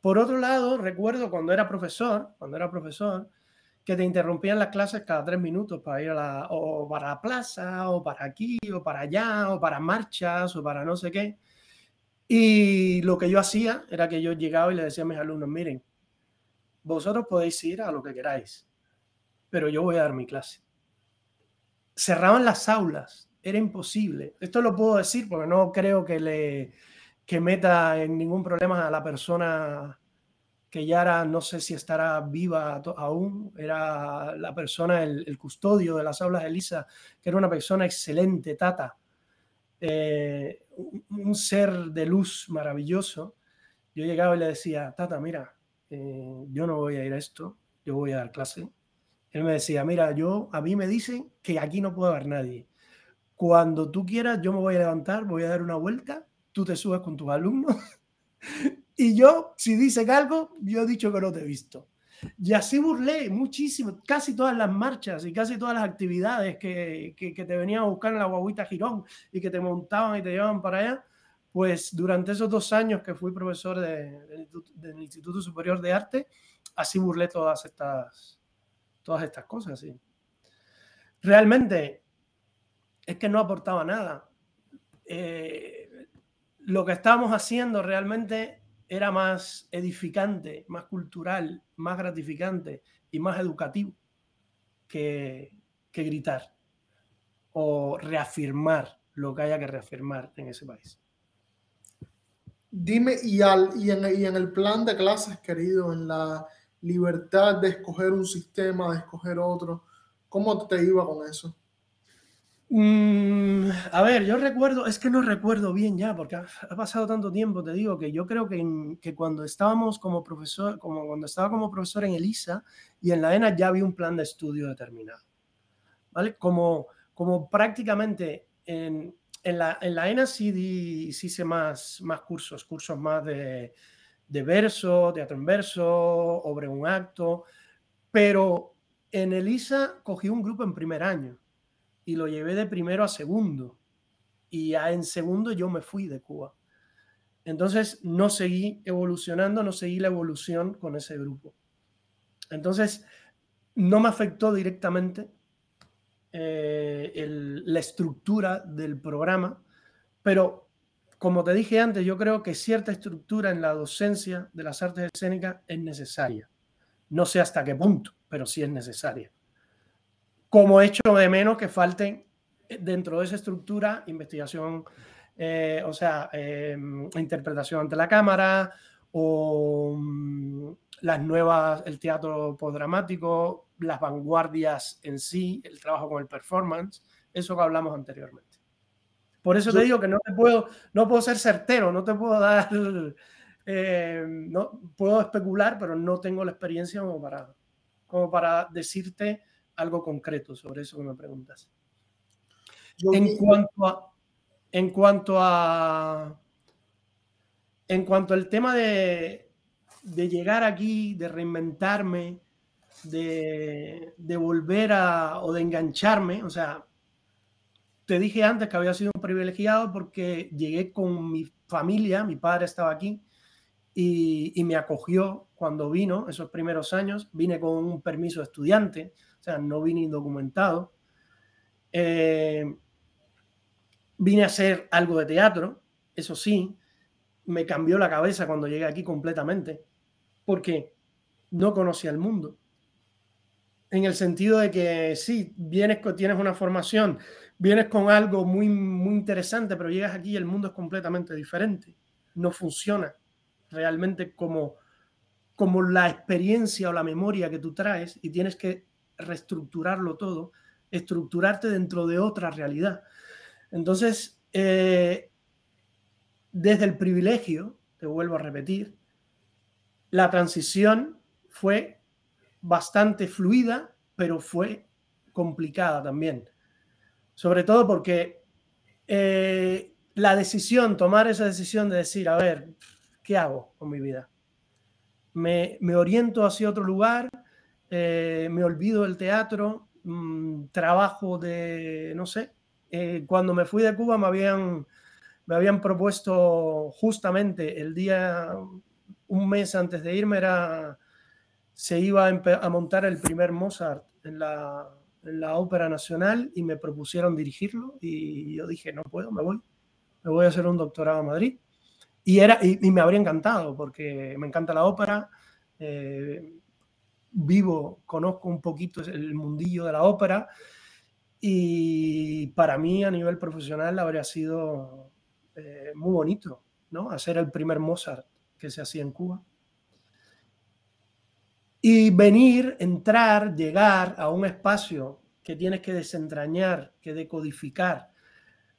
Por otro lado, recuerdo cuando era profesor, cuando era profesor, que te interrumpían las clases cada tres minutos para ir a la, o para la plaza, o para aquí, o para allá, o para marchas, o para no sé qué. Y lo que yo hacía era que yo llegaba y le decía a mis alumnos, miren, vosotros podéis ir a lo que queráis, pero yo voy a dar mi clase. Cerraban las aulas, era imposible. Esto lo puedo decir porque no creo que le, que meta en ningún problema a la persona que ya era, no sé si estará viva aún, era la persona, el, custodio de las aulas de Elisa, que era una persona excelente, Tata. eh, un ser de luz maravilloso, yo llegaba y le decía, Tata, mira, eh, yo no voy a ir a esto, yo voy a dar clase. Él me decía, mira, yo a mí me dicen que aquí no puede haber nadie. Cuando tú quieras, yo me voy a levantar, voy a dar una vuelta, tú te subes con tus alumnos y yo, si dicen algo, yo he dicho que no te he visto. Y así burlé muchísimo, casi todas las marchas y casi todas las actividades que, que, te venían a buscar en la guaguita Girón y que te montaban y te llevaban para allá, pues durante esos dos años que fui profesor de, del Instituto Superior de Arte, así burlé todas estas, todas estas cosas. ¿sí? Realmente es que no aportaba nada. Eh, lo que estábamos haciendo realmente era más edificante, más cultural, más gratificante y más educativo que, gritar o reafirmar lo que haya que reafirmar en ese país. Dime, y, al, y en el plan de clases, querido, en la libertad de escoger un sistema, de escoger otro, ¿cómo te iba con eso? Mm, a ver, yo recuerdo, es que no recuerdo bien ya, porque ha, pasado tanto tiempo, te digo, que yo creo que, que, cuando estábamos como profesor, como cuando estaba como profesor en ELISA y en la ENA ya había un plan de estudio determinado, ¿vale? Como, como prácticamente en, en, la, en la ENA sí, sí hice más, más cursos, cursos más de, de verso, teatro en verso, obra un acto, pero en ELISA cogí un grupo en primer año y lo llevé de primero a segundo. Y ya en segundo yo me fui de Cuba. Entonces no seguí evolucionando, no seguí la evolución con ese grupo. Entonces no me afectó directamente eh, la estructura del programa, pero como te dije antes, yo creo que cierta estructura en la docencia de las artes escénicas es necesaria. No sé hasta qué punto, pero sí es necesaria como hecho de menos que falten dentro de esa estructura investigación, eh, o sea, em, interpretación ante la cámara o mm, las nuevas, el teatro postdramático, las vanguardias en sí, el trabajo con el performance, eso que hablamos anteriormente. Por eso te digo que no te puedo, no puedo ser certero, no te puedo dar, eh, no puedo especular, pero no tengo la experiencia como para, como para decirte algo concreto sobre eso que me preguntas. en cuanto a, en cuanto a, en cuanto al tema de, de llegar aquí, de reinventarme, de, de, volver a, o de engancharme, o sea, te dije antes que había sido un privilegiado porque llegué con mi familia, mi padre estaba aquí y, y me acogió cuando vino esos primeros años, vine con un permiso de estudiante, sea, no vine indocumentado. Eh, vine a hacer algo de teatro, eso sí, me cambió la cabeza cuando llegué aquí completamente, porque no conocía el mundo. En el sentido de que sí, vienes, tienes una formación, vienes con algo muy, muy interesante, pero llegas aquí y el mundo es completamente diferente. No funciona realmente como, como la experiencia o la memoria que tú traes y tienes que reestructurarlo todo, estructurarte dentro de otra realidad. Entonces, eh, desde el privilegio, te vuelvo a repetir, la transición fue bastante fluida, pero fue complicada también. Sobre todo porque eh, la decisión, tomar esa decisión de decir, a ver, ¿qué hago con mi vida? Me, me oriento hacia otro lugar, eh, me olvido del teatro, mm, trabajo de, no sé, eh, cuando me fui de Cuba me habían, me habían propuesto justamente el día, un mes antes de irme, era, se iba a, montar el primer Mozart en la, en la Ópera Nacional y me propusieron dirigirlo y yo dije, no puedo, me voy, me voy a hacer un doctorado a Madrid. Y, era, y, me habría encantado porque me encanta la ópera. Eh, vivo, conozco un poquito el mundillo de la ópera y para mí a nivel profesional habría sido eh, muy bonito, ¿no? Hacer el primer Mozart que se hacía en Cuba. Y venir, entrar, llegar a un espacio que tienes que desentrañar, que decodificar,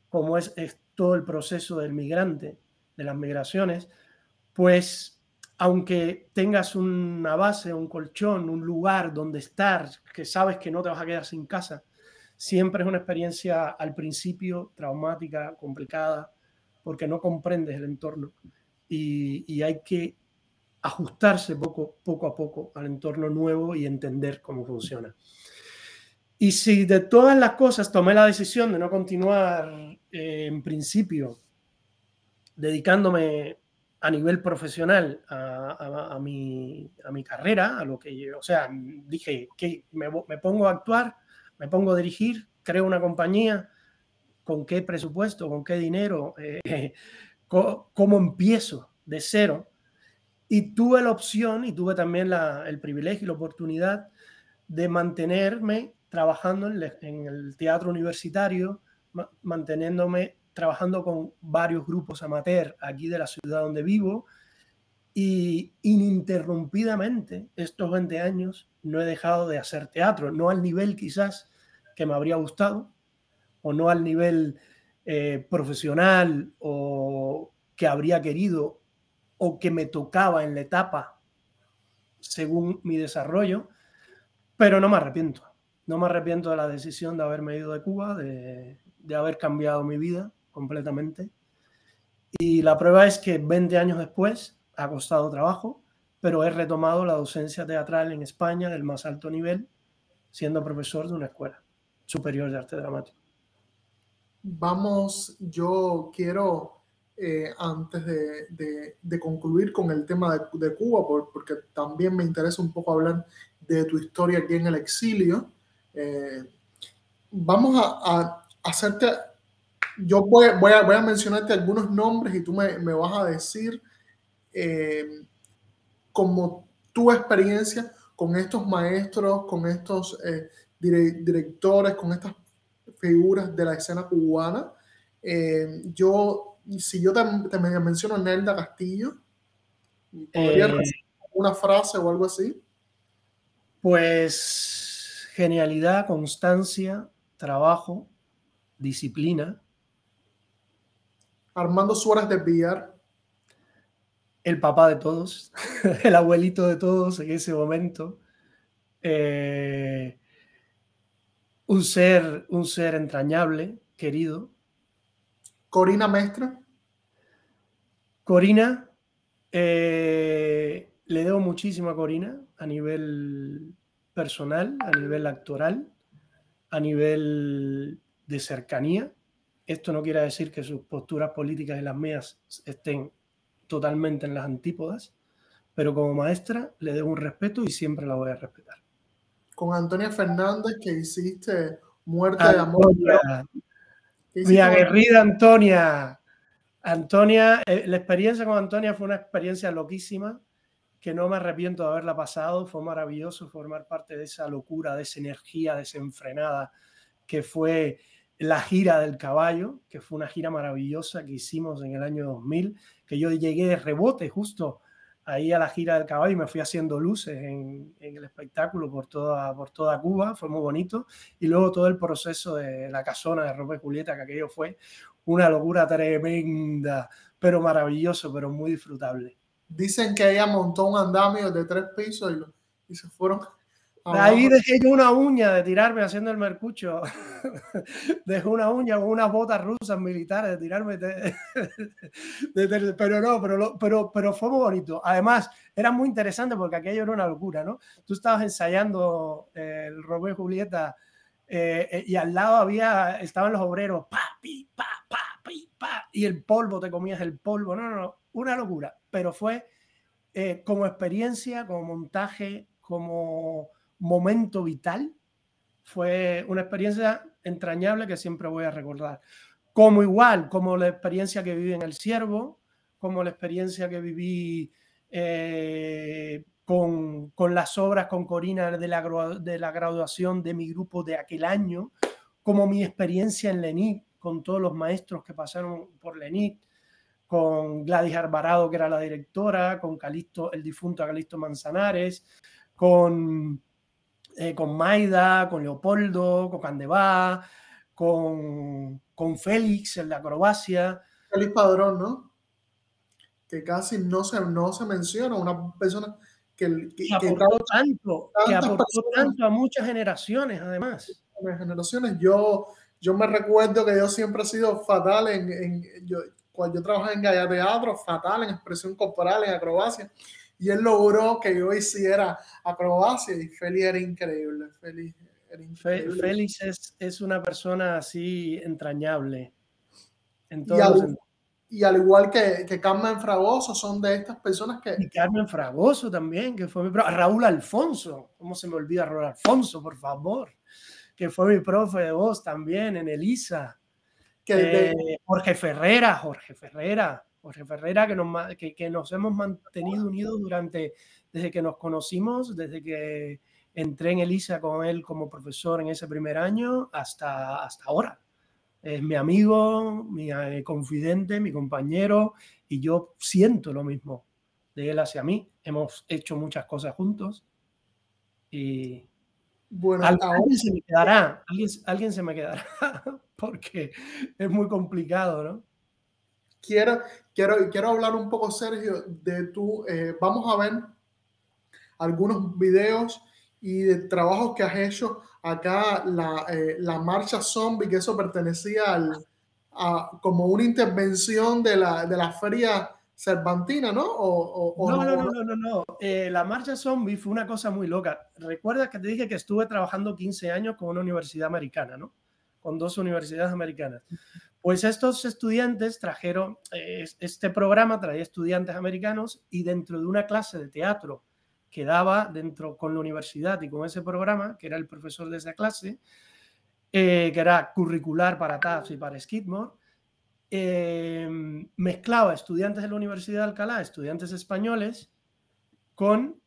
como es, todo el proceso del migrante, de las migraciones, pues aunque tengas una base, un colchón, un lugar donde estar, que sabes que no te vas a quedar sin casa, siempre es una experiencia al principio traumática, complicada, porque no comprendes el entorno y, hay que ajustarse poco, a poco al entorno nuevo y entender cómo funciona. Y si de todas las cosas tomé la decisión de no continuar eh, en principio dedicándome a nivel profesional a, mi, a, mi, carrera, a lo que o sea, dije que me, pongo a actuar, me pongo a dirigir, creo una compañía, con qué presupuesto, con qué dinero, eh, cómo empiezo de cero. Y tuve la opción y tuve también el privilegio y la oportunidad de mantenerme trabajando en, el teatro universitario, manteniéndome trabajando con varios grupos amateur aquí de la ciudad donde vivo y ininterrumpidamente estos 20 años no he dejado de hacer teatro, no al nivel quizás que me habría gustado o no al nivel eh, profesional o que habría querido o que me tocaba en la etapa según mi desarrollo, pero no me arrepiento. No me arrepiento de la decisión de haberme ido de Cuba, de, haber cambiado mi vida completamente. Y la prueba es que 20 años después ha costado trabajo, pero he retomado la docencia teatral en España del más alto nivel, siendo profesor de una escuela superior de arte dramático. Vamos, yo quiero eh, antes de, concluir con el tema de, Cuba, porque también me interesa un poco hablar de tu historia aquí en el exilio. Eh, vamos a, hacerte, yo voy, voy, a, voy, a, mencionarte algunos nombres y tú me, me vas a decir eh, como tu experiencia con estos maestros, con estos directores, con estas figuras de la escena cubana. yo si yo te, te menciono Nelda Castillo, ¿podrías eh, una frase o algo así? Pues genialidad, constancia, trabajo, disciplina. Armando Suárez de Villar. El papá de todos, el abuelito de todos en ese momento. Eh, un ser, un ser entrañable, querido, Corina Mestra. Corina, eh, le debo muchísimo a Corina a nivel personal, a nivel actoral, a nivel de cercanía. Esto no quiere decir que sus posturas políticas y las mías estén totalmente en las antípodas, pero como maestra le debo un respeto y siempre la voy a respetar. Con Antonia Fernández, que hiciste Muerte de Amor. Mi aguerrida Antonia. Antonia, eh, la experiencia con Antonia fue una experiencia loquísima que no me arrepiento de haberla pasado. Fue maravilloso formar parte de esa locura, de esa energía desenfrenada que fue la gira del caballo, que fue una gira maravillosa que hicimos en el año 2000, que yo llegué de rebote justo ahí a la gira del caballo y me fui haciendo luces en, el espectáculo por toda, por toda Cuba, fue muy bonito. Y luego todo el proceso de la casona de Romeo y Julieta, que aquello fue una locura tremenda, pero maravilloso, pero muy disfrutable. Dicen que ella montó un andamio de tres pisos y, y se fueron ahí dejé yo una uña de tirarme haciendo el mercucho. dejé una uña con unas botas rusas militares de tirarme. pero no, pero, pero, pero fue muy bonito. Además, era muy interesante porque aquello era una locura, ¿no? Tú estabas ensayando el Romeo y Julieta eh, eh, y al lado había, estaban los obreros, pa, pi, pa, pa, pi, pa, y el polvo, te comías el polvo. No, no, no, una locura. Pero fue eh, como experiencia, como montaje, como momento vital. Fue una experiencia entrañable que siempre voy a recordar. Como igual, como la experiencia que viví en El Ciervo, como la experiencia que viví eh, con, las obras con Corina de la, de la graduación de mi grupo de aquel año, como mi experiencia en Lenit, con todos los maestros que pasaron por Lenit, con Gladys Arbarado, que era la directora, con Calisto, el difunto Calisto Manzanares, con eh, con Maida, con Leopoldo, con Candevá, con, con Félix en la acrobacia. Félix Padrón, ¿no? Que casi no se, no se menciona, una persona que, que, aportó, tanto, que aportó tanto a muchas generaciones, además. Generaciones, yo, yo me recuerdo que yo siempre he sido fatal en, en yo, cuando yo trabajaba en Gaya Teatro, fatal en expresión corporal, en acrobacia, y él logró que yo hiciera acrobacia y Félix era increíble. Félix, era increíble. Félix es, es, una persona así entrañable. En y, al, y, al, igual que, que, Carmen Fragoso, son de estas personas que... Y Carmen Fragoso también, que fue mi profe. Raúl Alfonso, ¿cómo se me olvida Raúl Alfonso, por favor? Que fue mi profe de voz también en Elisa. Que eh, Jorge Ferrera, Jorge Ferrera, Jorge Ferrera, que nos, que, que nos hemos mantenido unidos durante, desde que nos conocimos, desde que entré en Elisa con él como profesor en ese primer año hasta, hasta ahora. Es mi amigo, mi eh, confidente, mi compañero, y yo siento lo mismo de él hacia mí. Hemos hecho muchas cosas juntos y bueno, alguien se me quedará, alguien, alguien se me quedará, porque es muy complicado, ¿no? Quiero, quiero, quiero hablar un poco, Sergio, de tu, eh, vamos a ver algunos videos y de trabajos que has hecho acá, la, eh, la marcha zombie, que eso pertenecía al, a, como una intervención de la, de la feria Cervantina, ¿no? O, o, no, no, no, no, no, no. Eh, la marcha zombie fue una cosa muy loca. Recuerdas que te dije que estuve trabajando 15 años con una universidad americana, ¿no? Con dos universidades americanas. Pues estos estudiantes trajeron, eh, este programa traía estudiantes americanos y dentro de una clase de teatro que daba dentro con la universidad y con ese programa, que era el profesor de esa clase, eh, que era curricular para TAFS y para Skidmore, Em, mezclaba estudiantes de la Universidad de Alcalá, estudiantes españoles, con,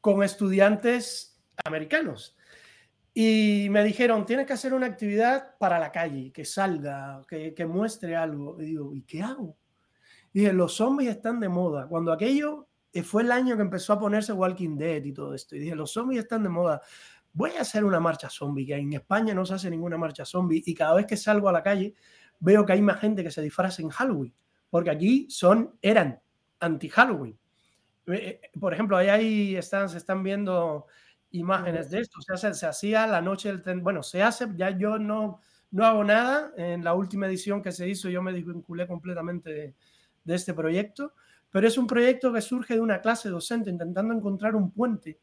con estudiantes americanos. Y me dijeron, tienes que hacer una actividad para la calle, que salga, que, que muestre algo. Y digo, ¿y qué hago? Y dije, los zombies están de moda. Cuando aquello eh, fue el año que empezó a ponerse Walking Dead y todo esto. Y dije, los zombies están de moda voy a hacer una marcha zombie, que en España no se hace ninguna marcha zombie y cada vez que salgo a la calle veo que hay más gente que se disfraza en Halloween, porque aquí son, eran anti-Halloween. Eh, eh, por ejemplo, ahí, ahí están, se están viendo imágenes de esto. Se, hacía la noche del tren, bueno, se hace, ya yo no, no hago nada. En la última edición que se hizo yo me desvinculé completamente de, de este proyecto, pero es un proyecto que surge de una clase docente intentando encontrar un puente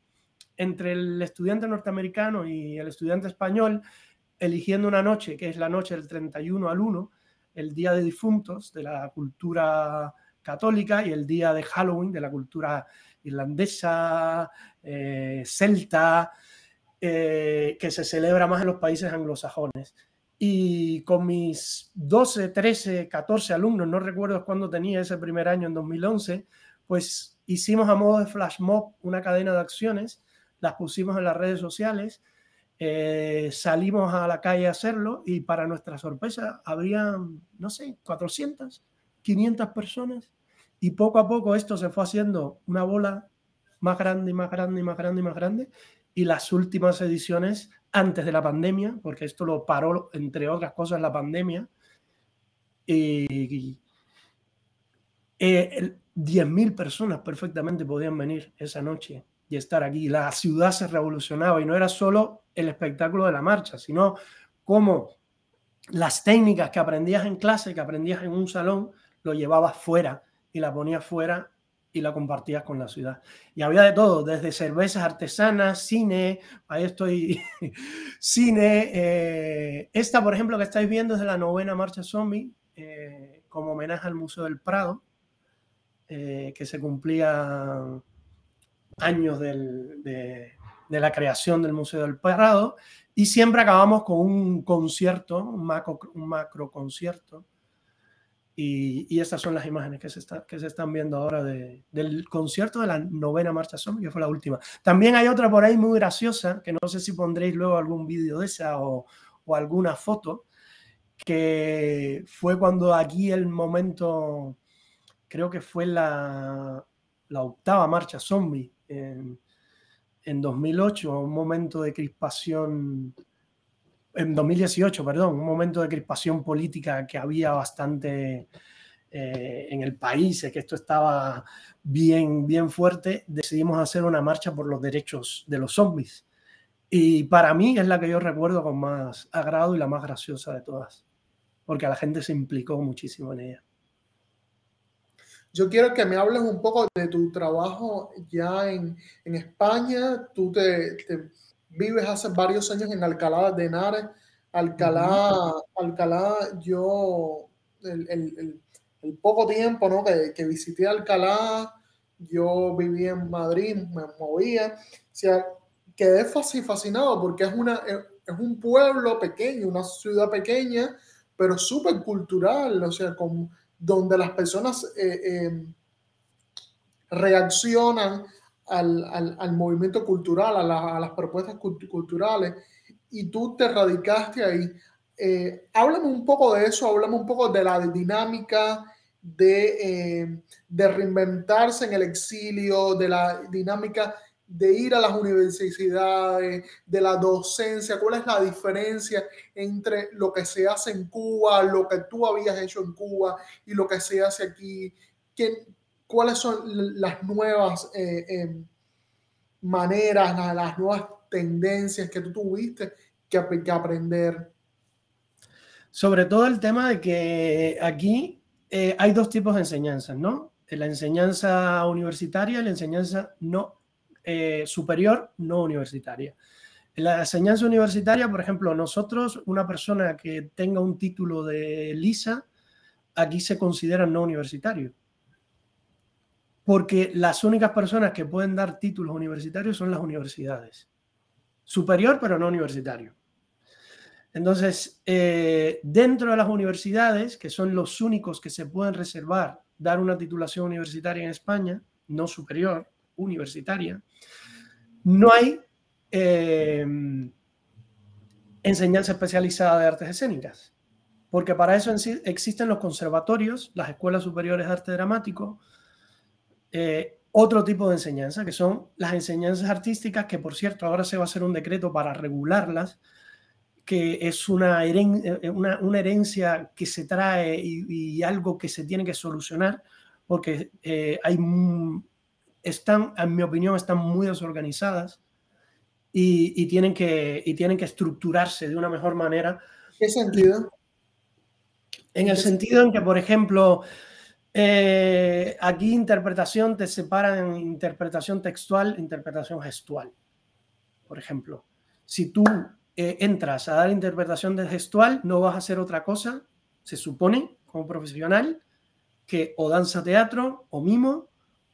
entre el estudiante norteamericano y el estudiante español, eligiendo una noche, que es la noche del 31 al 1, el día de difuntos de la cultura católica y el día de Halloween de la cultura irlandesa, eh, celta, eh, que se celebra más en los países anglosajones. Y con mis 12, 13, 14 alumnos, no recuerdo cuándo tenía ese primer año en 2011, pues hicimos a modo de flash mob una cadena de acciones las pusimos en las redes sociales, eh, salimos a la calle a hacerlo y para nuestra sorpresa habrían, no sé, 400, 500 personas y poco a poco esto se fue haciendo una bola más grande más grande más grande más grande. Y las últimas ediciones antes de la pandemia, porque esto lo paró entre otras cosas la pandemia, y, 10.000 eh, personas perfectamente podían venir esa noche y estar aquí. La ciudad se revolucionaba y no era solo el espectáculo de la marcha, sino cómo las técnicas que aprendías en clase, que aprendías en un salón, lo llevabas fuera y la ponías fuera y la compartías con la ciudad. Y había de todo, desde cervezas artesanas, cine, ahí estoy, cine. Eh, esta, por ejemplo, que estáis viendo es de la novena Marcha Zombie, eh, como homenaje al Museo del Prado, eh, que se cumplía años de, la creación del Museo del Prado y siempre acabamos con un concierto, un macro, un macro concierto. Y, y, estas son las imágenes que se, está, que se están viendo ahora del concierto de la novena Marcha Zombie, que fue la última. También hay otra por ahí muy graciosa, que no sé si pondréis luego algún vídeo de esa o, o alguna foto, que fue cuando aquí el momento, creo que fue la, la octava Marcha Zombie, en, 2008, un momento de crispación en 2018, perdón, un momento de crispación política que había bastante eh, en el país, que esto estaba bien, bien fuerte, decidimos hacer una marcha por los derechos de los zombies. Y para mí es la que yo recuerdo con más agrado y la más graciosa de todas, porque a la gente se implicó muchísimo en ella. Yo quiero que me hables un poco de tu trabajo ya en, en España. Tú te, vives hace varios años en Alcalá de Henares. Alcalá, Alcalá, yo, el, el, el, poco tiempo ¿no? que, que, visité Alcalá, yo vivía en Madrid, me movía. O sea, quedé fascinado porque es, una, es un pueblo pequeño, una ciudad pequeña, pero súper cultural, o sea, con donde las personas eh, eh, reaccionan al, movimiento cultural, a, las propuestas culturales, y tú te radicaste ahí. Eh, háblame un poco de eso, háblame un poco de la dinámica de, de reinventarse en el exilio, de la dinámica de ir a las universidades, de la docencia, cuál es la diferencia entre lo que se hace en Cuba, lo que tú habías hecho en Cuba y lo que se hace aquí, cuáles son las nuevas eh, em, maneras, las, nuevas tendencias que tú tuviste que, que aprender. Sobre todo el tema de que aquí eh, hay dos tipos de enseñanzas, ¿no? La enseñanza universitaria y la enseñanza no eh, superior no universitaria. En la enseñanza universitaria, por ejemplo, nosotros, una persona que tenga un título de LISA, aquí se considera no universitario. Porque las únicas personas que pueden dar títulos universitarios son las universidades. Superior, pero no universitario. Entonces, eh, dentro de las universidades, que son los únicos que se pueden reservar dar una titulación universitaria en España, no superior, universitaria, no hay eh, enseñanza especializada de artes escénicas, porque para eso existen los conservatorios, las escuelas superiores de arte dramático, eh, otro tipo de enseñanza, que son las enseñanzas artísticas, que por cierto ahora se va a hacer un decreto para regularlas, que es una, eh, una, herencia que se trae y, algo que se tiene que solucionar, porque hay están, en mi opinión, están muy desorganizadas y, tienen, que, y tienen que estructurarse de una mejor manera. ¿Qué sentido? En el sentido en que, por ejemplo, eh, aquí interpretación te separa en interpretación textual, interpretación gestual. Por ejemplo, si tú eh, entras a dar interpretación de gestual, no vas a hacer otra cosa, se supone, como profesional, que o danza teatro, o mimo,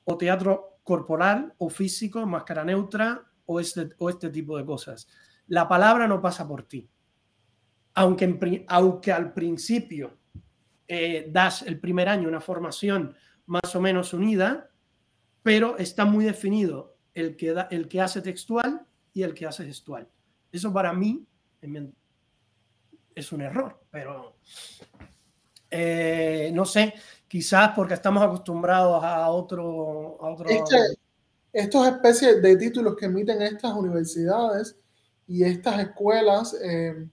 o teatro corporal o físico, máscara neutra o este, o este tipo de cosas. La palabra no pasa por ti. Aunque, aunque al principio eh, das el primer año una formación más o menos unida, pero está muy definido el que, da, el que hace textual y el que hace gestual. Eso para mí es un error, pero eh, no sé, quizás porque estamos acostumbrados a otro... A estos especies de títulos que emiten estas universidades y estas escuelas, eh,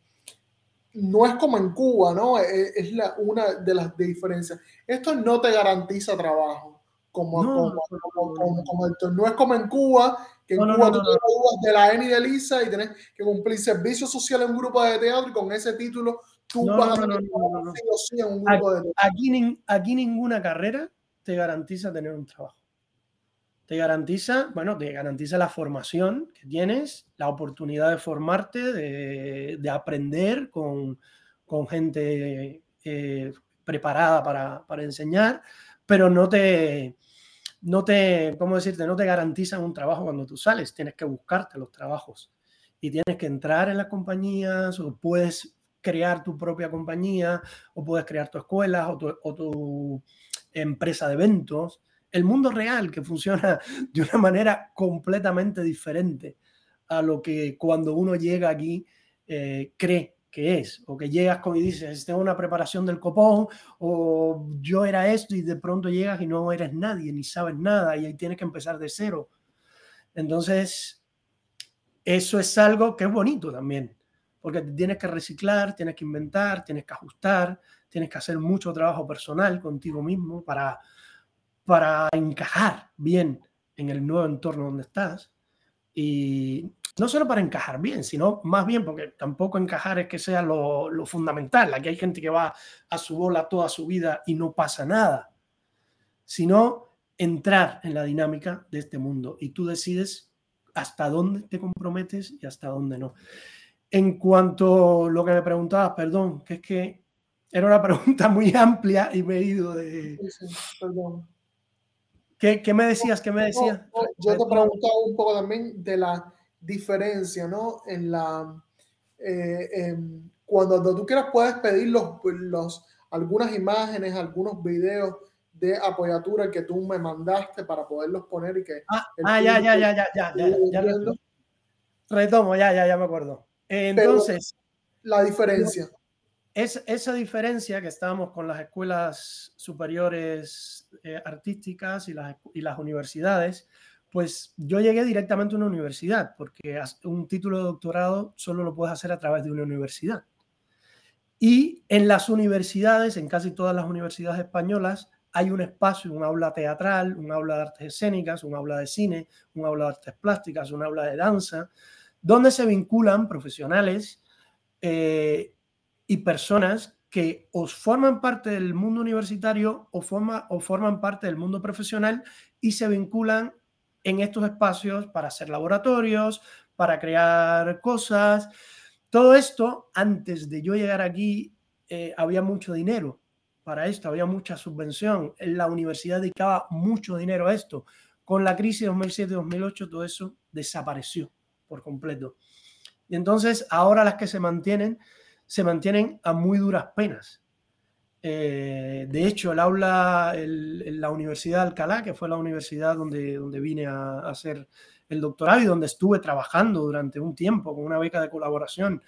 no es como en Cuba, ¿no? Es, es la, una de las diferencias. Esto no te garantiza trabajo, como, no, como, como, como, no es como en Cuba, que en Cuba tú te de la ENI de Lisa y tienes que cumplir servicio social en un grupo de teatro y con ese título aquí, aquí ninguna carrera te garantiza tener un trabajo. Te garantiza, bueno, te garantiza la formación que tienes, la oportunidad de formarte, de, aprender con, gente eh, preparada para, para, enseñar, pero no te, no te, ¿cómo decirte? No te garantizan un trabajo cuando tú sales, tienes que buscarte los trabajos y tienes que entrar en las compañías o puedes crear tu propia compañía o puedes crear tu escuela o tu, empresa de eventos. El mundo real que funciona de una manera completamente diferente a lo que cuando uno llega aquí eh, cree que es, o que llegas con y dices, tengo una preparación del copón, o yo era esto y de pronto llegas y no eres nadie, ni sabes nada, y ahí tienes que empezar de cero. Entonces, eso es algo que es bonito también, porque tienes que reciclar, tienes que inventar, tienes que ajustar, tienes que hacer mucho trabajo personal contigo mismo para, para encajar bien en el nuevo entorno donde estás. Y no solo para encajar bien, sino más bien porque tampoco encajar es que sea lo, fundamental. Aquí hay gente que va a su bola toda su vida y no pasa nada, sino entrar en la dinámica de este mundo y tú decides hasta dónde te comprometes y hasta dónde no. En cuanto a lo que me preguntabas, perdón, que es que era una pregunta muy amplia y me he ido de... perdón. ¿Qué, ¿Qué, me decías? ¿Qué me decías? yo te preguntaba un poco también de la diferencia, ¿no? En la... Eh, cuando, tú quieras puedes pedir los, los, algunas imágenes, algunos videos de apoyatura que tú me mandaste para poderlos poner y que... Ah, ah ya, ya, ya, ya, ya, ya, ya, Retomo, ya, ya, ya me acuerdo. Entonces... la diferencia. Es, esa diferencia que estábamos con las escuelas superiores eh, artísticas y las, y las universidades, pues yo llegué directamente a una universidad, porque un título de doctorado solo lo puedes hacer a través de una universidad. Y en las universidades, en casi todas las universidades españolas, hay un espacio, un aula teatral, un aula de artes escénicas, un aula de cine, un aula de artes plásticas, un aula de danza, donde se vinculan profesionales eh, y personas que os forman parte del mundo universitario o, forma, o forman parte del mundo profesional y se vinculan en estos espacios para hacer laboratorios, para crear cosas. Todo esto, antes de yo llegar aquí, eh, había mucho dinero para esto, había mucha subvención. La universidad dedicaba mucho dinero a esto. Con la crisis de 2007-2008 todo eso desapareció por completo. Y entonces ahora las que se mantienen, se mantienen a muy duras penas. Eh, de hecho, el aula, la Universidad de Alcalá, que fue la universidad donde, donde vine a, hacer el doctorado y donde estuve trabajando durante un tiempo con una beca de colaboración,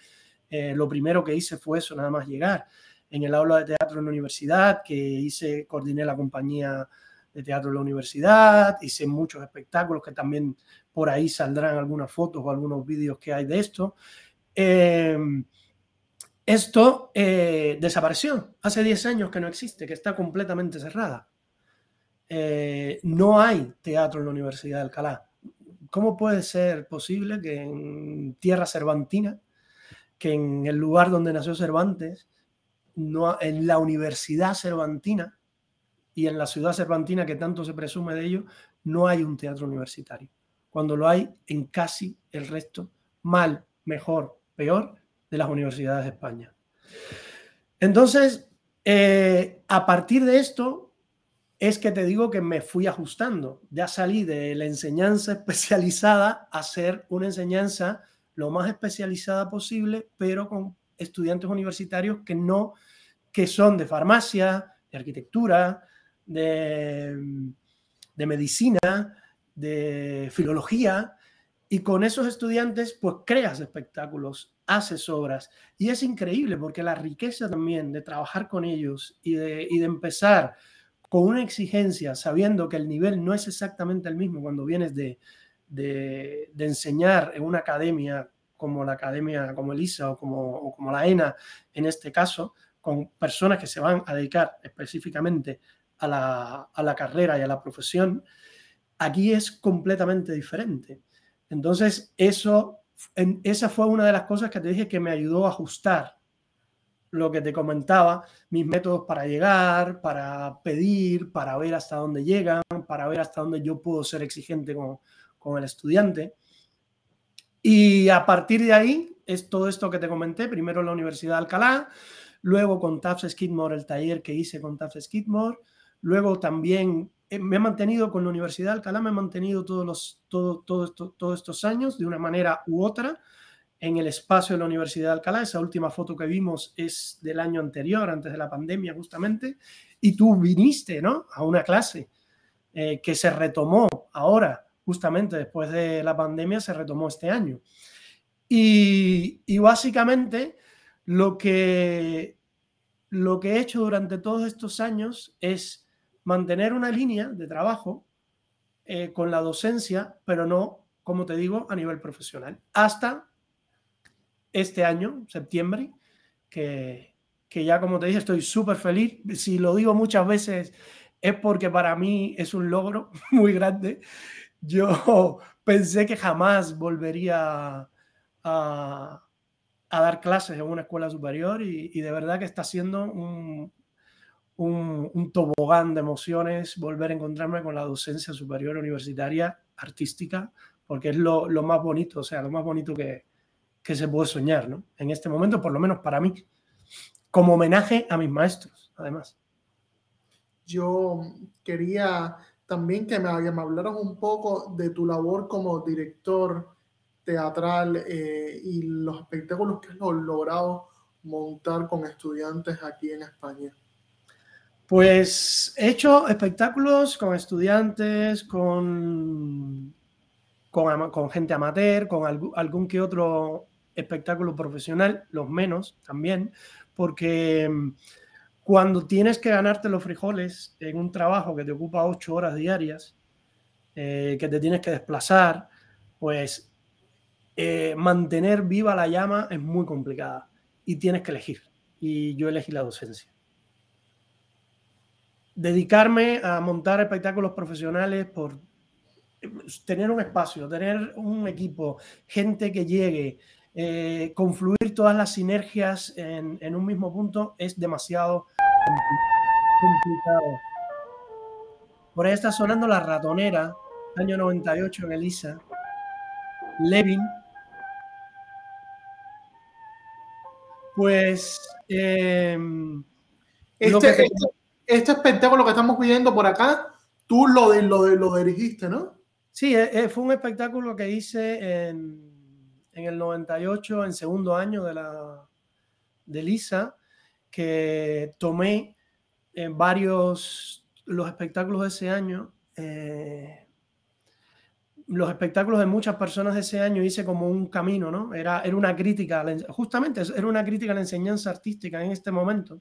eh, lo primero que hice fue eso, nada más llegar en el aula de teatro en la universidad, que hice, coordiné la compañía de teatro en la universidad, hice muchos espectáculos que también por ahí saldrán algunas fotos o algunos vídeos que hay de esto. Em, esto eh, desapareció hace 10 años que no existe, que está completamente cerrada. Eh, no hay teatro en la Universidad de Alcalá. ¿Cómo puede ser posible que en tierra cervantina, que en el lugar donde nació Cervantes, no, en la Universidad Cervantina y en la ciudad cervantina que tanto se presume de ello, no hay un teatro universitario. Cuando lo hay en casi el resto, mal, mejor, peor, de las universidades de España. Entonces, eh, a partir de esto, es que te digo que me fui ajustando. Ya salí de la enseñanza especializada a hacer una enseñanza lo más especializada posible, pero con estudiantes universitarios que no, que son de farmacia, de arquitectura, de, de medicina, de filología, y con esos estudiantes pues creas espectáculos, haces obras, y es increíble porque la riqueza también de trabajar con ellos y de, y de empezar con una exigencia, sabiendo que el nivel no es exactamente el mismo cuando vienes de, de, enseñar en una academia como la academia, como ELISA o como, como la ENA en este caso, con personas que se van a dedicar específicamente a la, a la carrera y a la profesión, aquí es completamente diferente. Entonces, eso, en, esa fue una de las cosas que te dije que me ayudó a ajustar lo que te comentaba, mis métodos para llegar, para pedir, para ver hasta dónde llegan, para ver hasta dónde yo puedo ser exigente con, con el estudiante. Y a partir de ahí es todo esto que te comenté, primero en la Universidad de Alcalá, luego con Tufts Skidmore, el taller que hice con Tufts Skidmore, luego también eh, me he mantenido con la Universidad de Alcalá, me he mantenido todos, los, todo, todo esto, todos estos años de una manera u otra en el espacio de la Universidad de Alcalá. Esa última foto que vimos es del año anterior, antes de la pandemia justamente, y tú viniste ¿no? a una clase eh, que se retomó ahora justamente después de la pandemia se retomó este año. Y, básicamente lo que, lo que he hecho durante todos estos años es mantener una línea de trabajo eh, con la docencia, pero no, como te digo, a nivel profesional, hasta este año, septiembre, que, que ya como te dije, estoy súper feliz. Si lo digo muchas veces es porque para mí es un logro muy grande. Yo pensé que jamás volvería a, dar clases en una escuela superior y, y de verdad que está siendo un, un, tobogán de emociones volver a encontrarme con la docencia superior universitaria artística, porque es lo, más bonito, o sea, lo más bonito que, que, se puede soñar, ¿no? En este momento, por lo menos para mí, como homenaje a mis maestros, además. Yo quería también que me, que me hablaras un poco de tu labor como director teatral eh, y los espectáculos que has logrado montar con estudiantes aquí en España. Pues he hecho espectáculos con estudiantes, con, con, gente amateur, con algún, algún, que otro espectáculo profesional, los menos también, porque mm, cuando tienes que ganarte los frijoles en un trabajo que te ocupa ocho horas diarias, eh, que te tienes que desplazar, pues eh, mantener viva la llama es muy complicada y tienes que elegir. Y yo elegí la docencia dedicarme a montar espectáculos profesionales por tener un espacio, tener un equipo, gente que llegue, eh, confluir todas las sinergias en, en, un mismo punto es demasiado complicado. Por ahí está sonando La Ratonera, año 98 en Elisa. Levin. Pues... Eh, este, que este espectáculo que estamos viendo por acá, tú lo, lo, lo dirigiste, ¿no? Sí, eh, eh, fue un espectáculo que hice en, en, el 98, en segundo año de la de Lisa, que tomé en varios los espectáculos de ese año. Eh, los espectáculos de muchas personas de ese año hice como un camino, ¿no? Era, era una crítica, justamente era una crítica a la enseñanza artística en este momento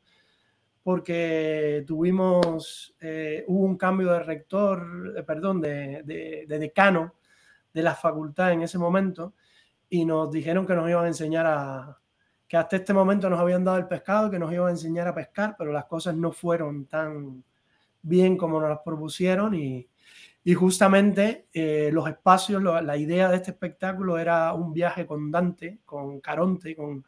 porque tuvimos, eh, hubo un cambio de rector, eh, perdón, de, de, de, decano de la facultad en ese momento y nos dijeron que nos iban a enseñar a, que hasta este momento nos habían dado el pescado, que nos iban a enseñar a pescar, pero las cosas no fueron tan bien como nos las propusieron y, y justamente eh, los espacios, lo, la idea de este espectáculo era un viaje con Dante, con Caronte, con,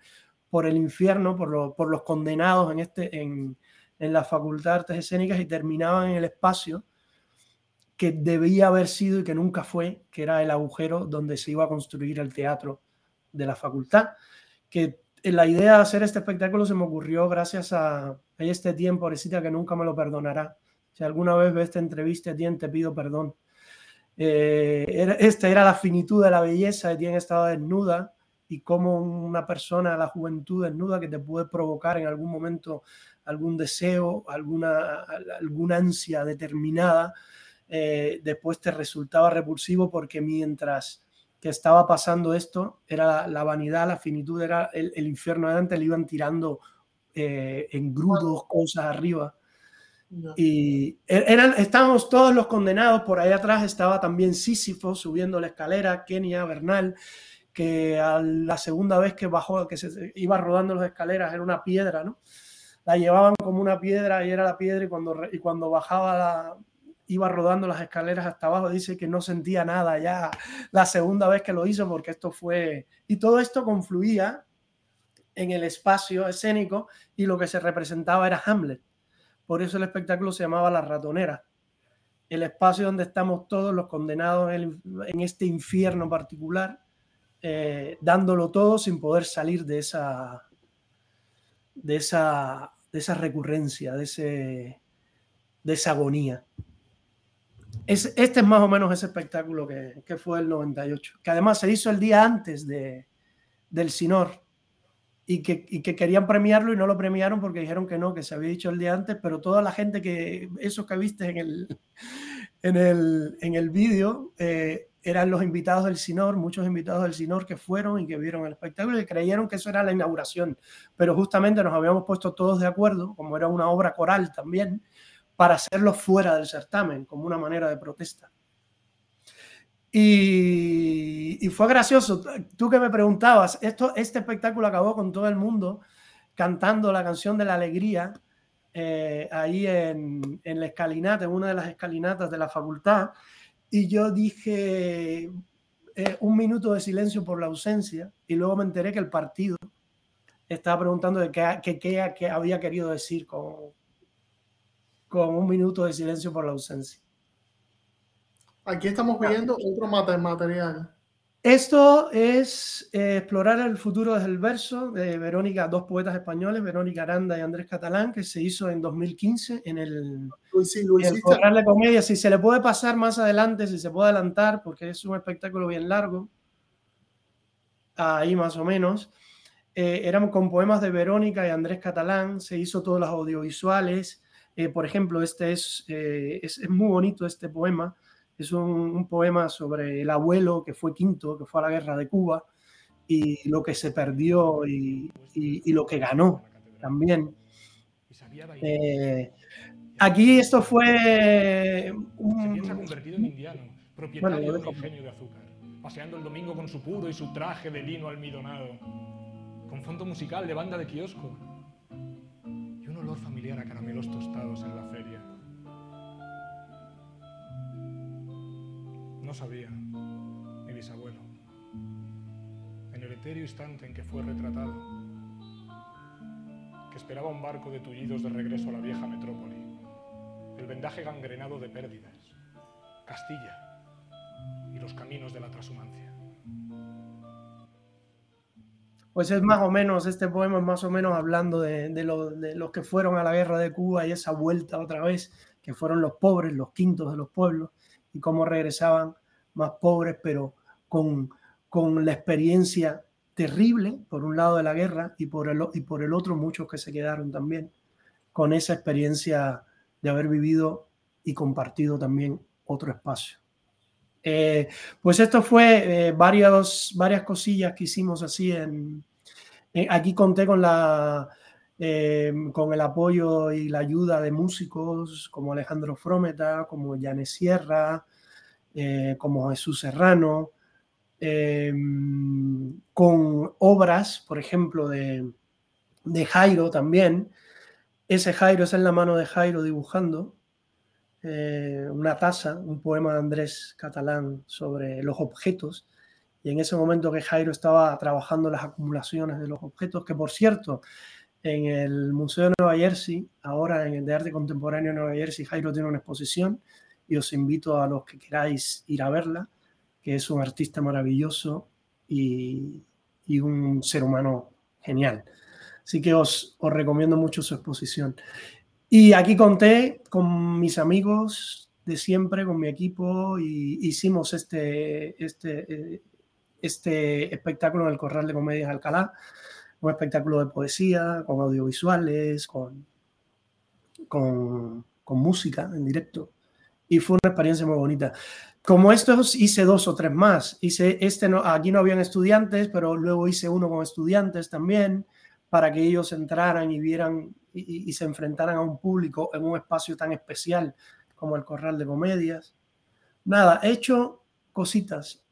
por el infierno, por, lo, por los condenados en, este, en, en la Facultad de Artes Escénicas y terminaban en el espacio que debía haber sido y que nunca fue, que era el agujero donde se iba a construir el teatro de la facultad. Que la idea de hacer este espectáculo se me ocurrió gracias a, este tiempo, pobrecita, que nunca me lo perdonará. Si alguna vez ves esta entrevista, Tien, te pido perdón. Eh, esta era la finitud de la belleza, Tien estaba desnuda, y cómo una persona, la juventud desnuda que te puede provocar en algún momento algún deseo, alguna, alguna ansia determinada, eh, después te resultaba repulsivo porque mientras que estaba pasando esto, era la, vanidad, la finitud, era el, el, infierno de le iban tirando eh, en grudos cosas arriba. No. Y er, eran, estábamos todos los condenados, por ahí atrás estaba también Sísifo subiendo la escalera, Kenia, Bernal, que a la segunda vez que bajó, que se iba rodando las escaleras, era una piedra, ¿no? La llevaban como una piedra y era la piedra y cuando, y cuando bajaba la, iba rodando las escaleras hasta abajo, dice que no sentía nada ya la segunda vez que lo hizo porque esto fue... Y todo esto confluía en el espacio escénico y lo que se representaba era Hamlet. Por eso el espectáculo se llamaba La Ratonera. El espacio donde estamos todos los condenados en, este infierno particular eh, dándolo todo sin poder salir de esa, de esa, de esa recurrencia, de, ese, de esa agonía. Es, este es más o menos ese espectáculo que, que, fue el 98, que además se hizo el día antes de, del Sinor y que, y que, querían premiarlo y no lo premiaron porque dijeron que no, que se había dicho el día antes, pero toda la gente que, esos que viste en el, en el, en el vídeo, eh, eran los invitados del Sinor, muchos invitados del Sinor que fueron y que vieron el espectáculo y creyeron que eso era la inauguración, pero justamente nos habíamos puesto todos de acuerdo, como era una obra coral también, para hacerlo fuera del certamen, como una manera de protesta. Y, fue gracioso. Tú que me preguntabas, esto, este espectáculo acabó con todo el mundo cantando la canción de la alegría eh, ahí en, en, la escalinata, en una de las escalinatas de la facultad. Y yo dije eh, un minuto de silencio por la ausencia y luego me enteré que el partido estaba preguntando de qué, qué, qué había querido decir con, con un minuto de silencio por la ausencia. Aquí estamos viendo otro material. Esto es eh, explorar el futuro desde el verso de Verónica, dos poetas españoles, Verónica Aranda y Andrés Catalán, que se hizo en 2015 en el, sí, de Comedia. Si se le puede pasar más adelante, si se puede adelantar, porque es un espectáculo bien largo, ahí más o menos. Eh, éramos con poemas de Verónica y Andrés Catalán, se hizo todos los audiovisuales. Eh, por ejemplo, este es, es, es muy bonito este poema es un, poema sobre el abuelo que fue quinto, que fue a la guerra de Cuba, y lo que se perdió y, lo que ganó también. Eh, aquí esto fue un... Se convertido en indiano, propietario de un ingenio de azúcar, paseando el domingo con su puro y su traje de lino almidonado, con fondo musical de banda de kiosco y un olor familiar a caramelos tostados en la No sabía, mi bisabuelo, en el etéreo instante en que fue retratado, que esperaba un barco de tullidos de regreso a la vieja metrópoli, el vendaje gangrenado de pérdidas, Castilla y los caminos de la transhumancia. Pues es más o menos, este poema es más o menos hablando de, de los que fueron a la guerra de Cuba y esa vuelta otra vez, que fueron los pobres, los quintos de los pueblos, y cómo regresaban más pobres, pero con, con la experiencia terrible, por un lado de la guerra, y por, el, y por el otro muchos que se quedaron también con esa experiencia de haber vivido y compartido también otro espacio. Eh, pues esto fue eh, varias, varias cosillas que hicimos así en, aquí conté con la eh, con el apoyo y la ayuda de músicos como Alejandro Frometa, como Yanes Sierra, eh, como Jesús Serrano, eh, con obras, por ejemplo, de, Jairo también. Ese Jairo es en la mano de Jairo dibujando eh, una taza, un poema de Andrés Catalán sobre los objetos. Y en ese momento que Jairo estaba trabajando las acumulaciones de los objetos, que por cierto, en el Museo de Nueva Jersey, ahora en el de Arte Contemporáneo de Nueva Jersey, Jairo tiene una exposición y os invito a los que queráis ir a verla, que es un artista maravilloso y, un ser humano genial. Así que os, os, recomiendo mucho su exposición. Y aquí conté con mis amigos de siempre, con mi equipo, y hicimos este, este, eh, este espectáculo en el Corral de Comedias Alcalá, un espectáculo de poesía, con audiovisuales, con, con, con música en directo y fue una experiencia muy bonita. Como estos hice dos o tres más. Hice este no, aquí no habían estudiantes, pero luego hice uno con estudiantes también para que ellos entraran y vieran y, se enfrentaran a un público en un espacio tan especial como el Corral de Comedias. Nada, he hecho cositas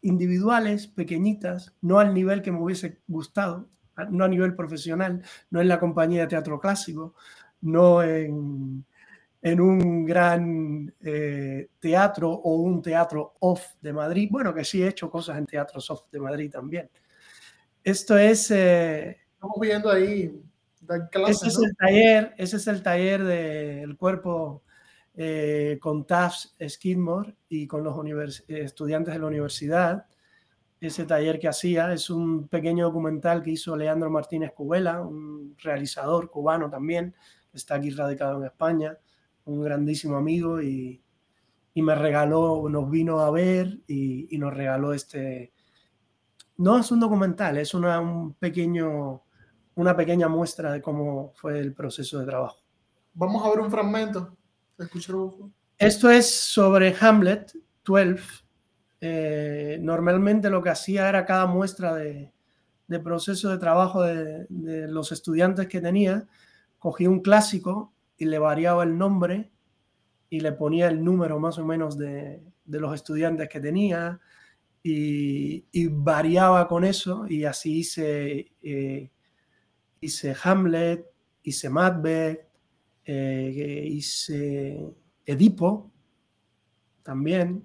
individuales, pequeñitas, no al nivel que me hubiese gustado, no a nivel profesional, no en la compañía de teatro clásico, no en, en un gran eh, teatro o un teatro off de Madrid. Bueno, que sí he hecho cosas en teatros off de Madrid también. Esto es... Eh, Estamos viendo ahí ese es el taller, ese es el taller del cuerpo eh, con Tafs Skidmore y con los estudiantes de la universidad. Ese taller que hacía es un pequeño documental que hizo Leandro Martínez Cubela, un realizador cubano también, está aquí radicado en España un grandísimo amigo y, me regaló, nos vino a ver y, nos regaló este, no es un documental, es una, un pequeño, una pequeña muestra de cómo fue el proceso de trabajo. Vamos a ver un fragmento. Esto es sobre Hamlet 12. Eh, normalmente lo que hacía era cada muestra de, proceso de trabajo de, de, los estudiantes que tenía, cogía un clásico y le variaba el nombre y le ponía el número más o menos de, de los estudiantes que tenía y, variaba con eso y así hice, eh, hice Hamlet, hice Macbeth, eh, hice Edipo también.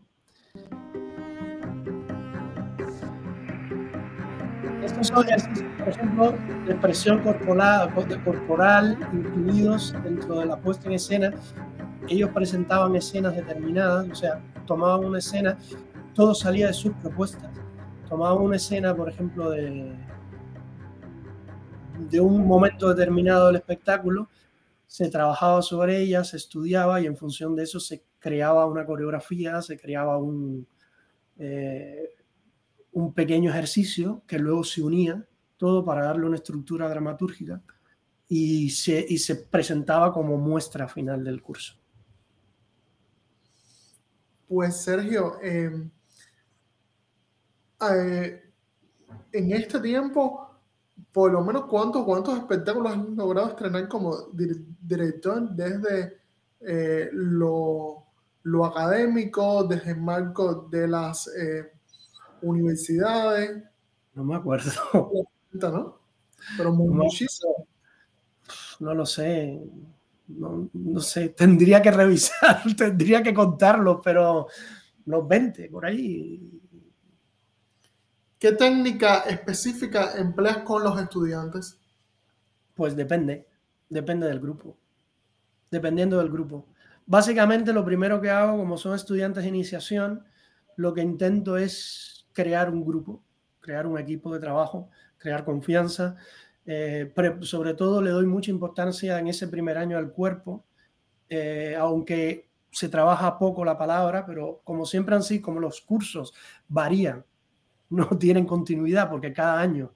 Ejercicios, por ejemplo, de expresión corporal, corporal incluidos dentro de la puesta en escena. Ellos presentaban escenas determinadas, o sea, tomaban una escena, todo salía de sus propuestas. Tomaban una escena, por ejemplo, de, de un momento determinado del espectáculo, se trabajaba sobre ella, se estudiaba y en función de eso se creaba una coreografía, se creaba un, eh, un pequeño ejercicio que luego se unía todo para darle una estructura dramatúrgica y se, y se presentaba como muestra final del curso. Pues Sergio, em, eh, en este tiempo, por lo menos cuántos, cuántos espectáculos han logrado estrenar como director desde eh, lo, lo, académico, desde el marco de las eh, universidades. No me acuerdo. ¿no? Pero muchísimo. No lo sé. No, no, sé. Tendría que revisar, tendría que contarlo, pero los 20 por ahí. ¿Qué técnica específica empleas con los estudiantes? Pues depende, depende del grupo. Dependiendo del grupo. Básicamente lo primero que hago, como son estudiantes de iniciación, lo que intento es crear un grupo, crear un equipo de trabajo, crear confianza. Eh, sobre todo le doy mucha importancia en ese primer año al cuerpo, eh, aunque se trabaja poco la palabra, pero como siempre sido, como los cursos varían, no tienen continuidad porque cada año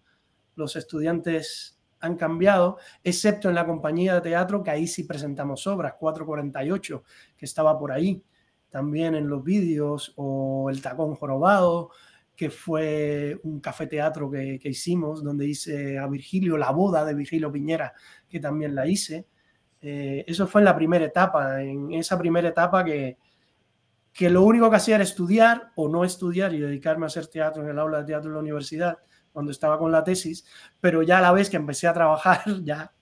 los estudiantes han cambiado, excepto en la compañía de teatro, que ahí sí presentamos obras, 448, que estaba por ahí, también en los vídeos, o El Tacón Jorobado, que fue un café teatro que, hicimos, donde hice a Virgilio, la boda de Virgilio Piñera, que también la hice. Eh, eso fue en la primera etapa, en esa primera etapa que, que lo único que hacía era estudiar o no estudiar y dedicarme a hacer teatro en el aula de teatro de la universidad cuando estaba con la tesis, pero ya a la vez que empecé a trabajar, ya,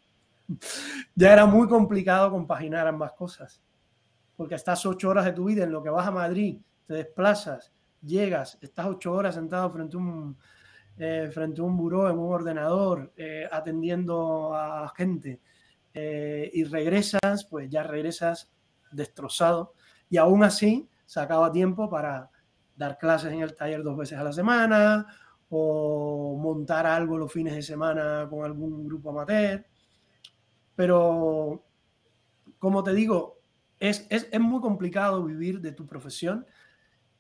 ya era muy complicado compaginar ambas cosas, porque estás ocho horas de tu vida en lo que vas a Madrid, te desplazas, llegas, estás ocho horas sentado frente a un, eh, frente a un buró, en un ordenador, eh, atendiendo a gente, eh, y regresas, pues ya regresas destrozado, y aún así sacaba tiempo para dar clases en el taller dos veces a la semana, o montar algo los fines de semana con algún grupo amateur. Pero, como te digo, es, es, es muy complicado vivir de tu profesión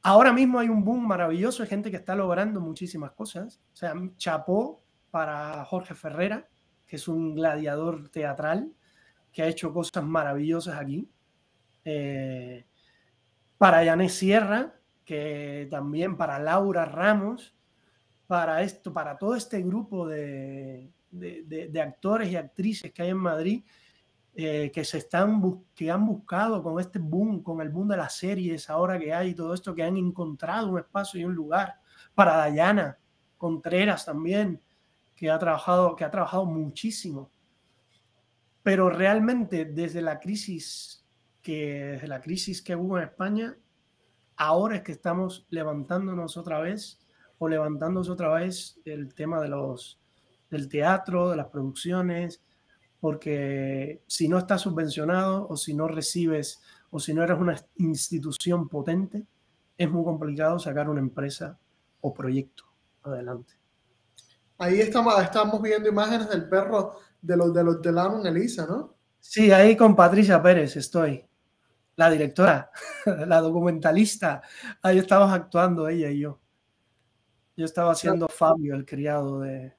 Ahora mismo hay un boom maravilloso, hay gente que está logrando muchísimas cosas. O sea, chapó para Jorge Ferrera, que es un gladiador teatral, que ha hecho cosas maravillosas aquí. Eh, para Yané Sierra, que también para Laura Ramos, para esto, para todo este grupo de, de actores y actrices que hay en Madrid, eh, que se están que han buscado con este boom, con el boom de las series ahora que hay todo esto, que han encontrado un espacio y un lugar para Dayana Contreras también, que ha trabajado, que ha trabajado muchísimo. Pero realmente desde la crisis que la crisis que hubo en España, ahora es que estamos levantándonos otra vez o levantándonos otra vez el tema de los del teatro, de las producciones, porque si no estás subvencionado o si no recibes o si no eres una institución potente, es muy complicado sacar una empresa o proyecto adelante. Ahí estamos, estamos viendo imágenes del perro de los de los de Lamon Elisa, ¿no? Sí, ahí con Patricia Pérez estoy, la directora, la documentalista. Ahí estábamos actuando ella y yo. Yo estaba haciendo Fabio, el criado de,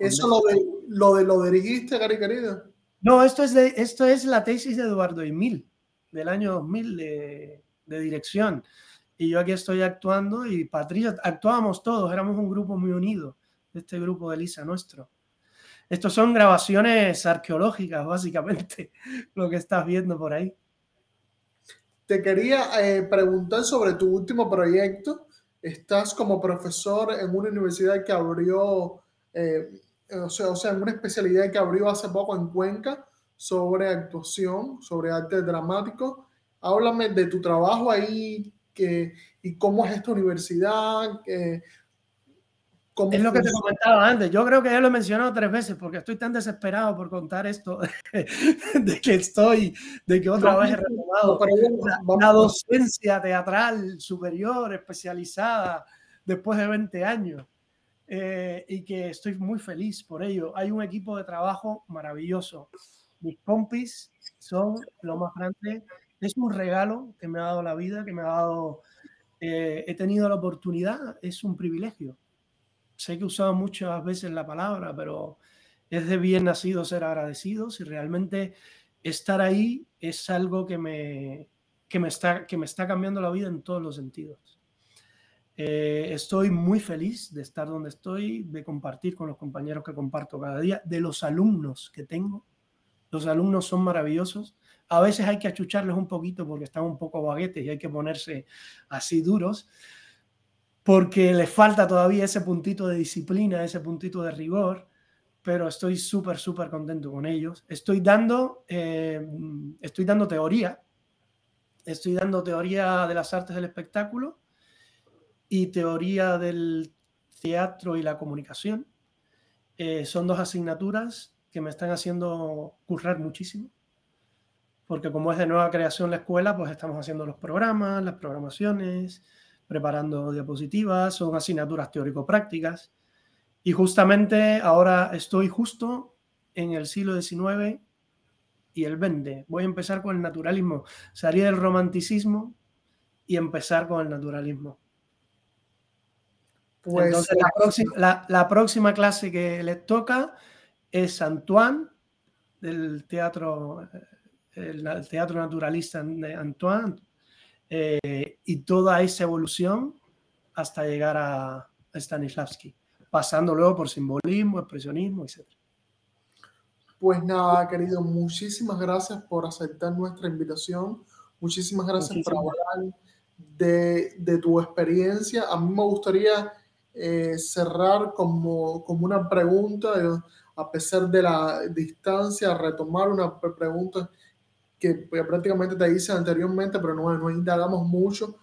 ¿Eso lo, de, lo, de, lo dirigiste, Gary querido? No, esto es, de, esto es la tesis de Eduardo Emil, del año 2000 de, de dirección. Y yo aquí estoy actuando y Patricia, actuábamos todos, éramos un grupo muy unido, este grupo de Lisa nuestro. Estos son grabaciones arqueológicas, básicamente, lo que estás viendo por ahí. te quería eh, preguntar sobre tu último proyecto. Estás como profesor en una universidad que abrió, eh, o, sea, o sea, una especialidad que abrió hace poco en Cuenca sobre actuación, sobre arte dramático. Háblame de tu trabajo ahí que, y cómo es esta universidad, que, es lo que te comentaba antes. Yo creo que ya lo he mencionado tres veces porque estoy tan desesperado por contar esto de que estoy, de que otra vez he retomado la, docencia teatral superior, especializada, después de 20 años. Eh, y que estoy muy feliz por ello. Hay un equipo de trabajo maravilloso. Mis compis son lo más grande. Es un regalo que me ha dado la vida, que me ha dado, eh, he tenido la oportunidad, es un privilegio sé que he usado muchas veces la palabra, pero es de bien nacido ser agradecidos y realmente estar ahí es algo que me, que me, está, que me está cambiando la vida en todos los sentidos. Eh, estoy muy feliz de estar donde estoy, de compartir con los compañeros que comparto cada día, de los alumnos que tengo. Los alumnos son maravillosos. A veces hay que achucharles un poquito porque están un poco baguetes y hay que ponerse así duros, porque le falta todavía ese puntito de disciplina, ese puntito de rigor, pero estoy súper, súper contento con ellos. Estoy dando, eh, estoy dando teoría, estoy dando teoría de las artes del espectáculo y teoría del teatro y la comunicación. Eh, son dos asignaturas que me están haciendo currar muchísimo, porque como es de nueva creación la escuela, pues estamos haciendo los programas, las programaciones, preparando diapositivas, son asignaturas teórico-prácticas. Y justamente ahora estoy justo en el siglo XIX y el XX. Voy a empezar con el naturalismo, salir del romanticismo y empezar con el naturalismo. Pues Entonces, la, próxima, la, próxima clase que les toca es Antoine, del teatro, eh, el teatro naturalista de Antoine, eh, y toda esa evolución hasta llegar a Stanislavski, pasando luego por simbolismo, expresionismo, etc. Pues nada, querido, muchísimas gracias por aceptar nuestra invitación. Muchísimas gracias por hablar de, de, tu experiencia. A mí me gustaría eh, cerrar como, como una pregunta, a pesar de la distancia, retomar una pregunta que prácticamente te hice anteriormente, pero no, no indagamos mucho,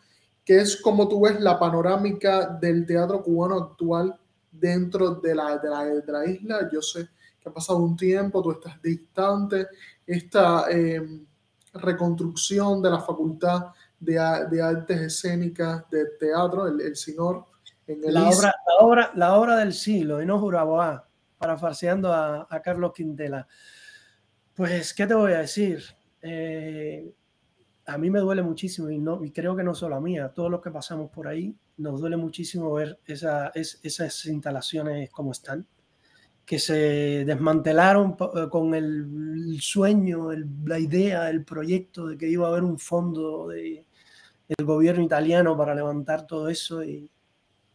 que es como tú ves la panorámica del teatro cubano actual dentro de la, de la, de la isla. Yo sé que ha pasado un tiempo, tú estás distante, esta em, reconstrucción de la Facultad de, de, Artes Escénicas de Teatro, el, el. El la, obra, la, obra, la obra del siglo, y no Juraboa, parafarseando a, a Carlos Quintela. Pues, ¿qué te voy a decir? Eh, a mí me duele muchísimo y, no, y creo que no solo a mí, a todos los que pasamos por ahí, nos duele muchísimo ver esa, esas instalaciones como están, que se desmantelaron eh, con el, sueño, la idea, el proyecto de que iba a haber un fondo de, del gobierno italiano para levantar todo eso y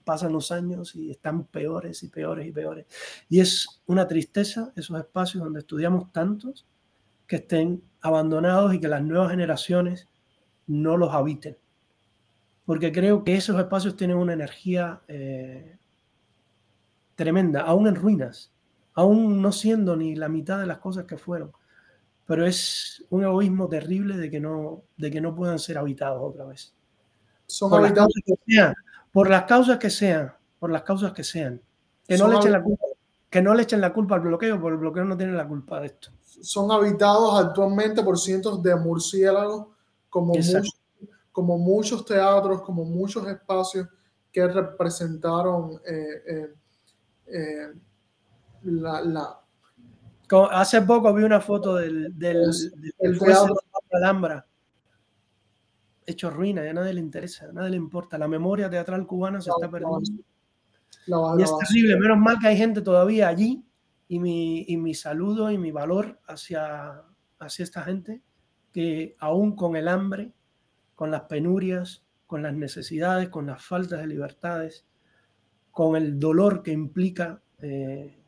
pasan los años y están peores y peores y peores. Y es una tristeza esos espacios donde estudiamos tantos que estén abandonados y que las nuevas generaciones no los habiten. Porque creo que esos espacios tienen una energía eh, tremenda, aún en ruinas, aún no siendo ni la mitad de las cosas que fueron. Pero es un egoísmo terrible de que no, de que no puedan ser habitados otra vez. Son habitados. Las que sean, por las causas que sean, por las causas que sean. Que no, le echen la culpa, que no le echen la culpa al bloqueo, porque el bloqueo no tiene la culpa de esto. Son habitados actualmente por cientos de murciélagos, como, muchos, como muchos teatros, como muchos espacios que representaron eh, eh, eh, la, Hace poco vi una foto del, del, del teatro. de Alhambra hecho ruina, ya a nadie le interesa, a nadie le importa. La memoria teatral cubana se está perdiendo. y es terrible, menos mal que hay gente todavía allí y mi, y mi saludo y mi valor hacia, hacia esta gente que aún con el hambre, con las penurias, con las necesidades, con las faltas de libertades, con el dolor que implica, eh,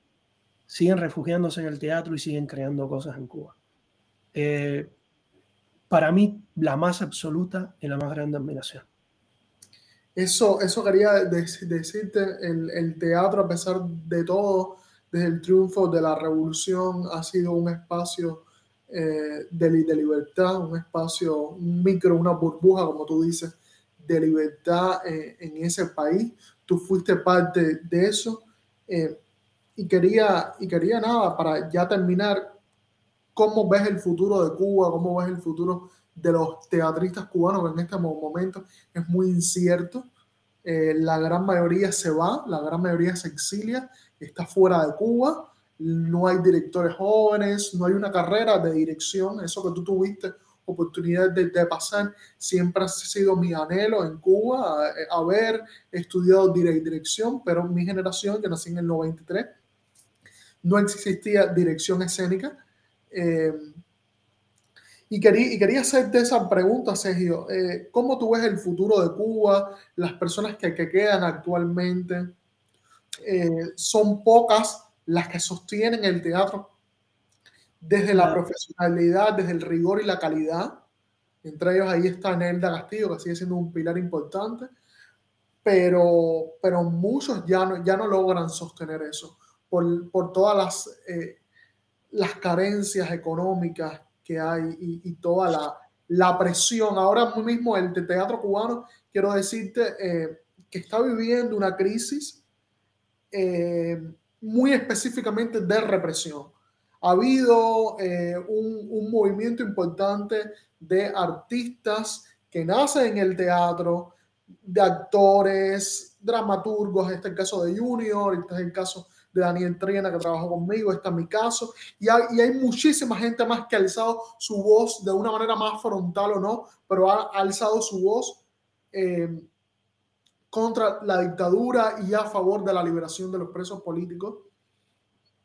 siguen refugiándose en el teatro y siguen creando cosas en Cuba. Eh, para mí la más absoluta y la más grande admiración. Eso, eso quería decirte, el, el, teatro a pesar de todo, desde el triunfo de la revolución, ha sido un espacio eh, de, de, libertad, un espacio, un micro, una burbuja, como tú dices, de libertad eh, en ese país. Tú fuiste parte de eso. Eh, y, quería, y quería nada, para ya terminar, ¿cómo ves el futuro de Cuba? ¿Cómo ves el futuro de los teatristas cubanos que en este momento es muy incierto? la gran mayoría se va, la gran mayoría se exilia, está fuera de Cuba no hay directores jóvenes, no hay una carrera de dirección, eso que tú tuviste oportunidad de, pasar, siempre ha sido mi anhelo en Cuba, haber estudiado dirección, pero mi generación, que nací en el 93, no existía dirección escénica. Eh, y, quería, y quería hacerte esa pregunta, Sergio, eh, ¿cómo tú ves el futuro de Cuba? Las personas que, que quedan actualmente, eh, son pocas las que sostienen el teatro desde la profesionalidad, desde el rigor y la calidad. Entre ellos ahí está Nelda Castillo, que sigue siendo un pilar importante, pero, pero muchos ya no, ya no logran sostener eso por, por todas las, eh, las carencias económicas que hay y, toda la, la, presión. Ahora mismo el teatro cubano, quiero decirte eh, que está viviendo una crisis. Eh, muy específicamente de represión. Ha habido eh, un, un, movimiento importante de artistas que nacen en el teatro, de actores, dramaturgos, este es el caso de Junior, este es el caso de Daniel Triana que trabajó conmigo, este es mi caso, y hay, y hay, muchísima gente más que ha alzado su voz de una manera más frontal o no, pero ha, alzado su voz eh, contra la dictadura y a favor de la liberación de los presos políticos.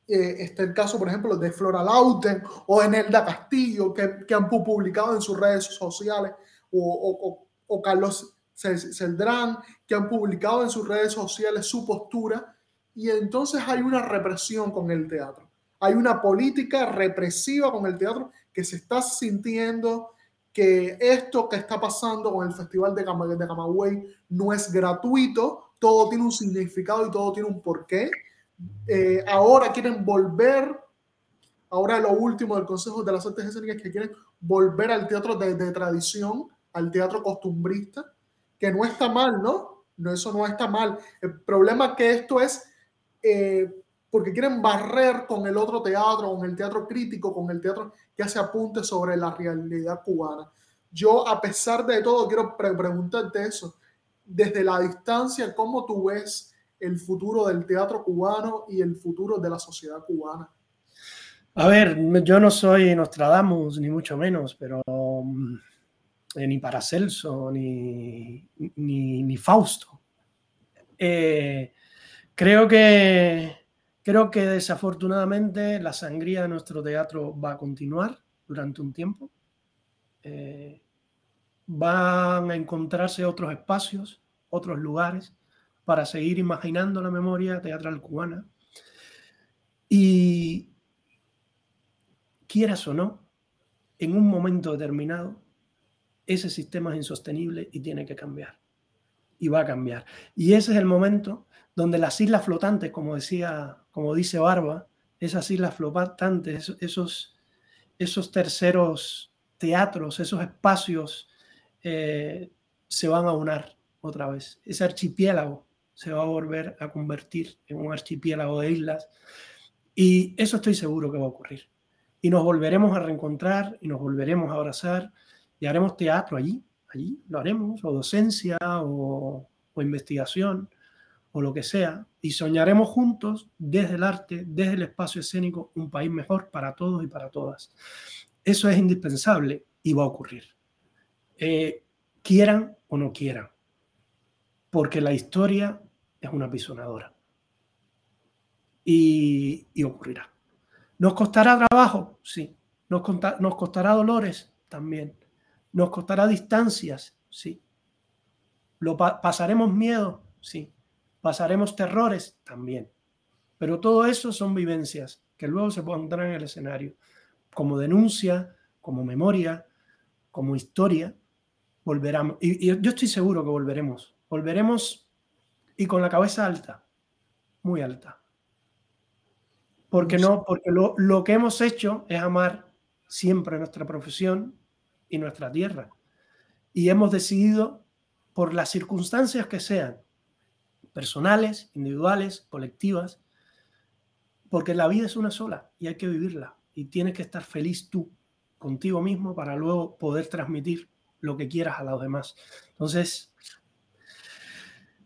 Eh, está el caso, por ejemplo, de Flora Lauten o de Nelda Castillo, que, que han publicado en sus redes sociales, o, o, Carlos Celdrán, que han publicado en sus redes sociales su postura, y entonces hay una represión con el teatro. Hay una política represiva con el teatro que se está sintiendo que esto que está pasando con el Festival de, de Camagüey no es gratuito, todo tiene un significado y todo tiene un porqué. Eh, ahora quieren volver, ahora lo último del Consejo de las Artes Escénicas que quieren volver al teatro de, de, tradición, al teatro costumbrista, que no está mal, ¿no? No, eso no está mal. El problema es que esto es eh, porque quieren barrer con el otro teatro, con el teatro crítico, con el teatro que hace apunte sobre la realidad cubana. Yo, a pesar de todo, quiero preguntarte eso. Desde la distancia, ¿cómo tú ves el futuro del teatro cubano y el futuro de la sociedad cubana? A ver, yo no soy Nostradamus, ni mucho menos, pero mm, eh, ni Paracelso, ni, ni, ni Fausto. Eh, creo que Creo que desafortunadamente la sangría de nuestro teatro va a continuar durante un tiempo. Eh, van a encontrarse otros espacios, otros lugares para seguir imaginando la memoria teatral cubana. Y quieras o no, en un momento determinado, ese sistema es insostenible y tiene que cambiar. Y va a cambiar. Y ese es el momento donde las islas flotantes, como decía, como dice Barba, esas islas flotantes, esos, esos terceros teatros, esos espacios eh, se van a unar otra vez. Ese archipiélago se va a volver a convertir en un archipiélago de islas y eso estoy seguro que va a ocurrir. Y nos volveremos a reencontrar y nos volveremos a abrazar y haremos teatro allí, allí lo haremos, o docencia o, o investigación o lo que sea, y soñaremos juntos desde el arte, desde el espacio escénico, un país mejor para todos y para todas. Eso es indispensable y va a ocurrir. Eh, quieran o no quieran, porque la historia es una pisonadora. Y, y ocurrirá. ¿Nos costará trabajo? Sí. ¿Nos, ¿Nos costará dolores? También. ¿Nos costará distancias? Sí. ¿Lo pasaremos miedo? Sí pasaremos terrores también. Pero todo eso son vivencias que luego se pondrán en el escenario como denuncia, como memoria, como historia, volveremos. Y, y, yo estoy seguro que volveremos. Volveremos y con la cabeza alta, muy alta. Porque no, porque lo, lo que hemos hecho es amar siempre nuestra profesión y nuestra tierra. Y hemos decidido, por las circunstancias que sean, personales, individuales, colectivas, porque la vida es una sola y hay que vivirla. Y tienes que estar feliz tú contigo mismo para luego poder transmitir lo que quieras a los demás. Entonces,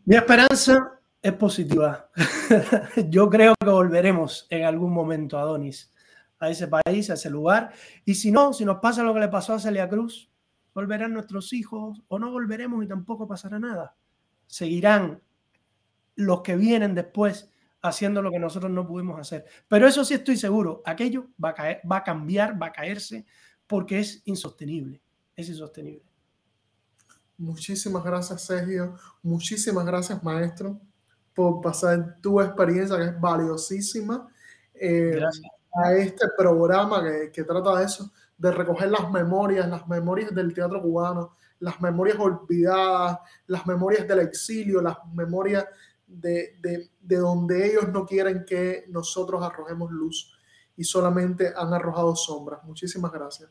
mi esperanza es positiva. Yo creo que volveremos en algún momento, Adonis, a ese país, a ese lugar. Y si no, si nos pasa lo que le pasó a Celia Cruz, volverán nuestros hijos o no volveremos y tampoco pasará nada. Seguirán los que vienen después haciendo lo que nosotros no pudimos hacer. Pero eso sí estoy seguro, aquello va a, caer, va a cambiar, va a caerse, porque es insostenible, es insostenible. Muchísimas gracias, Sergio. Muchísimas gracias, maestro, por pasar tu experiencia, que es valiosísima, eh, a este programa que, que trata de eso, de recoger las memorias, las memorias del teatro cubano, las memorias olvidadas, las memorias del exilio, las memorias de, de, de, donde ellos no quieren que nosotros arrojemos luz y solamente han arrojado sombras. Muchísimas gracias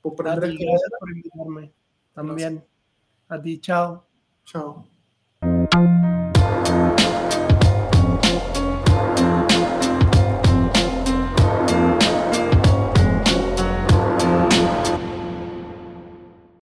por prender. Gracias por invitarme. También. A ti, chao. Chao.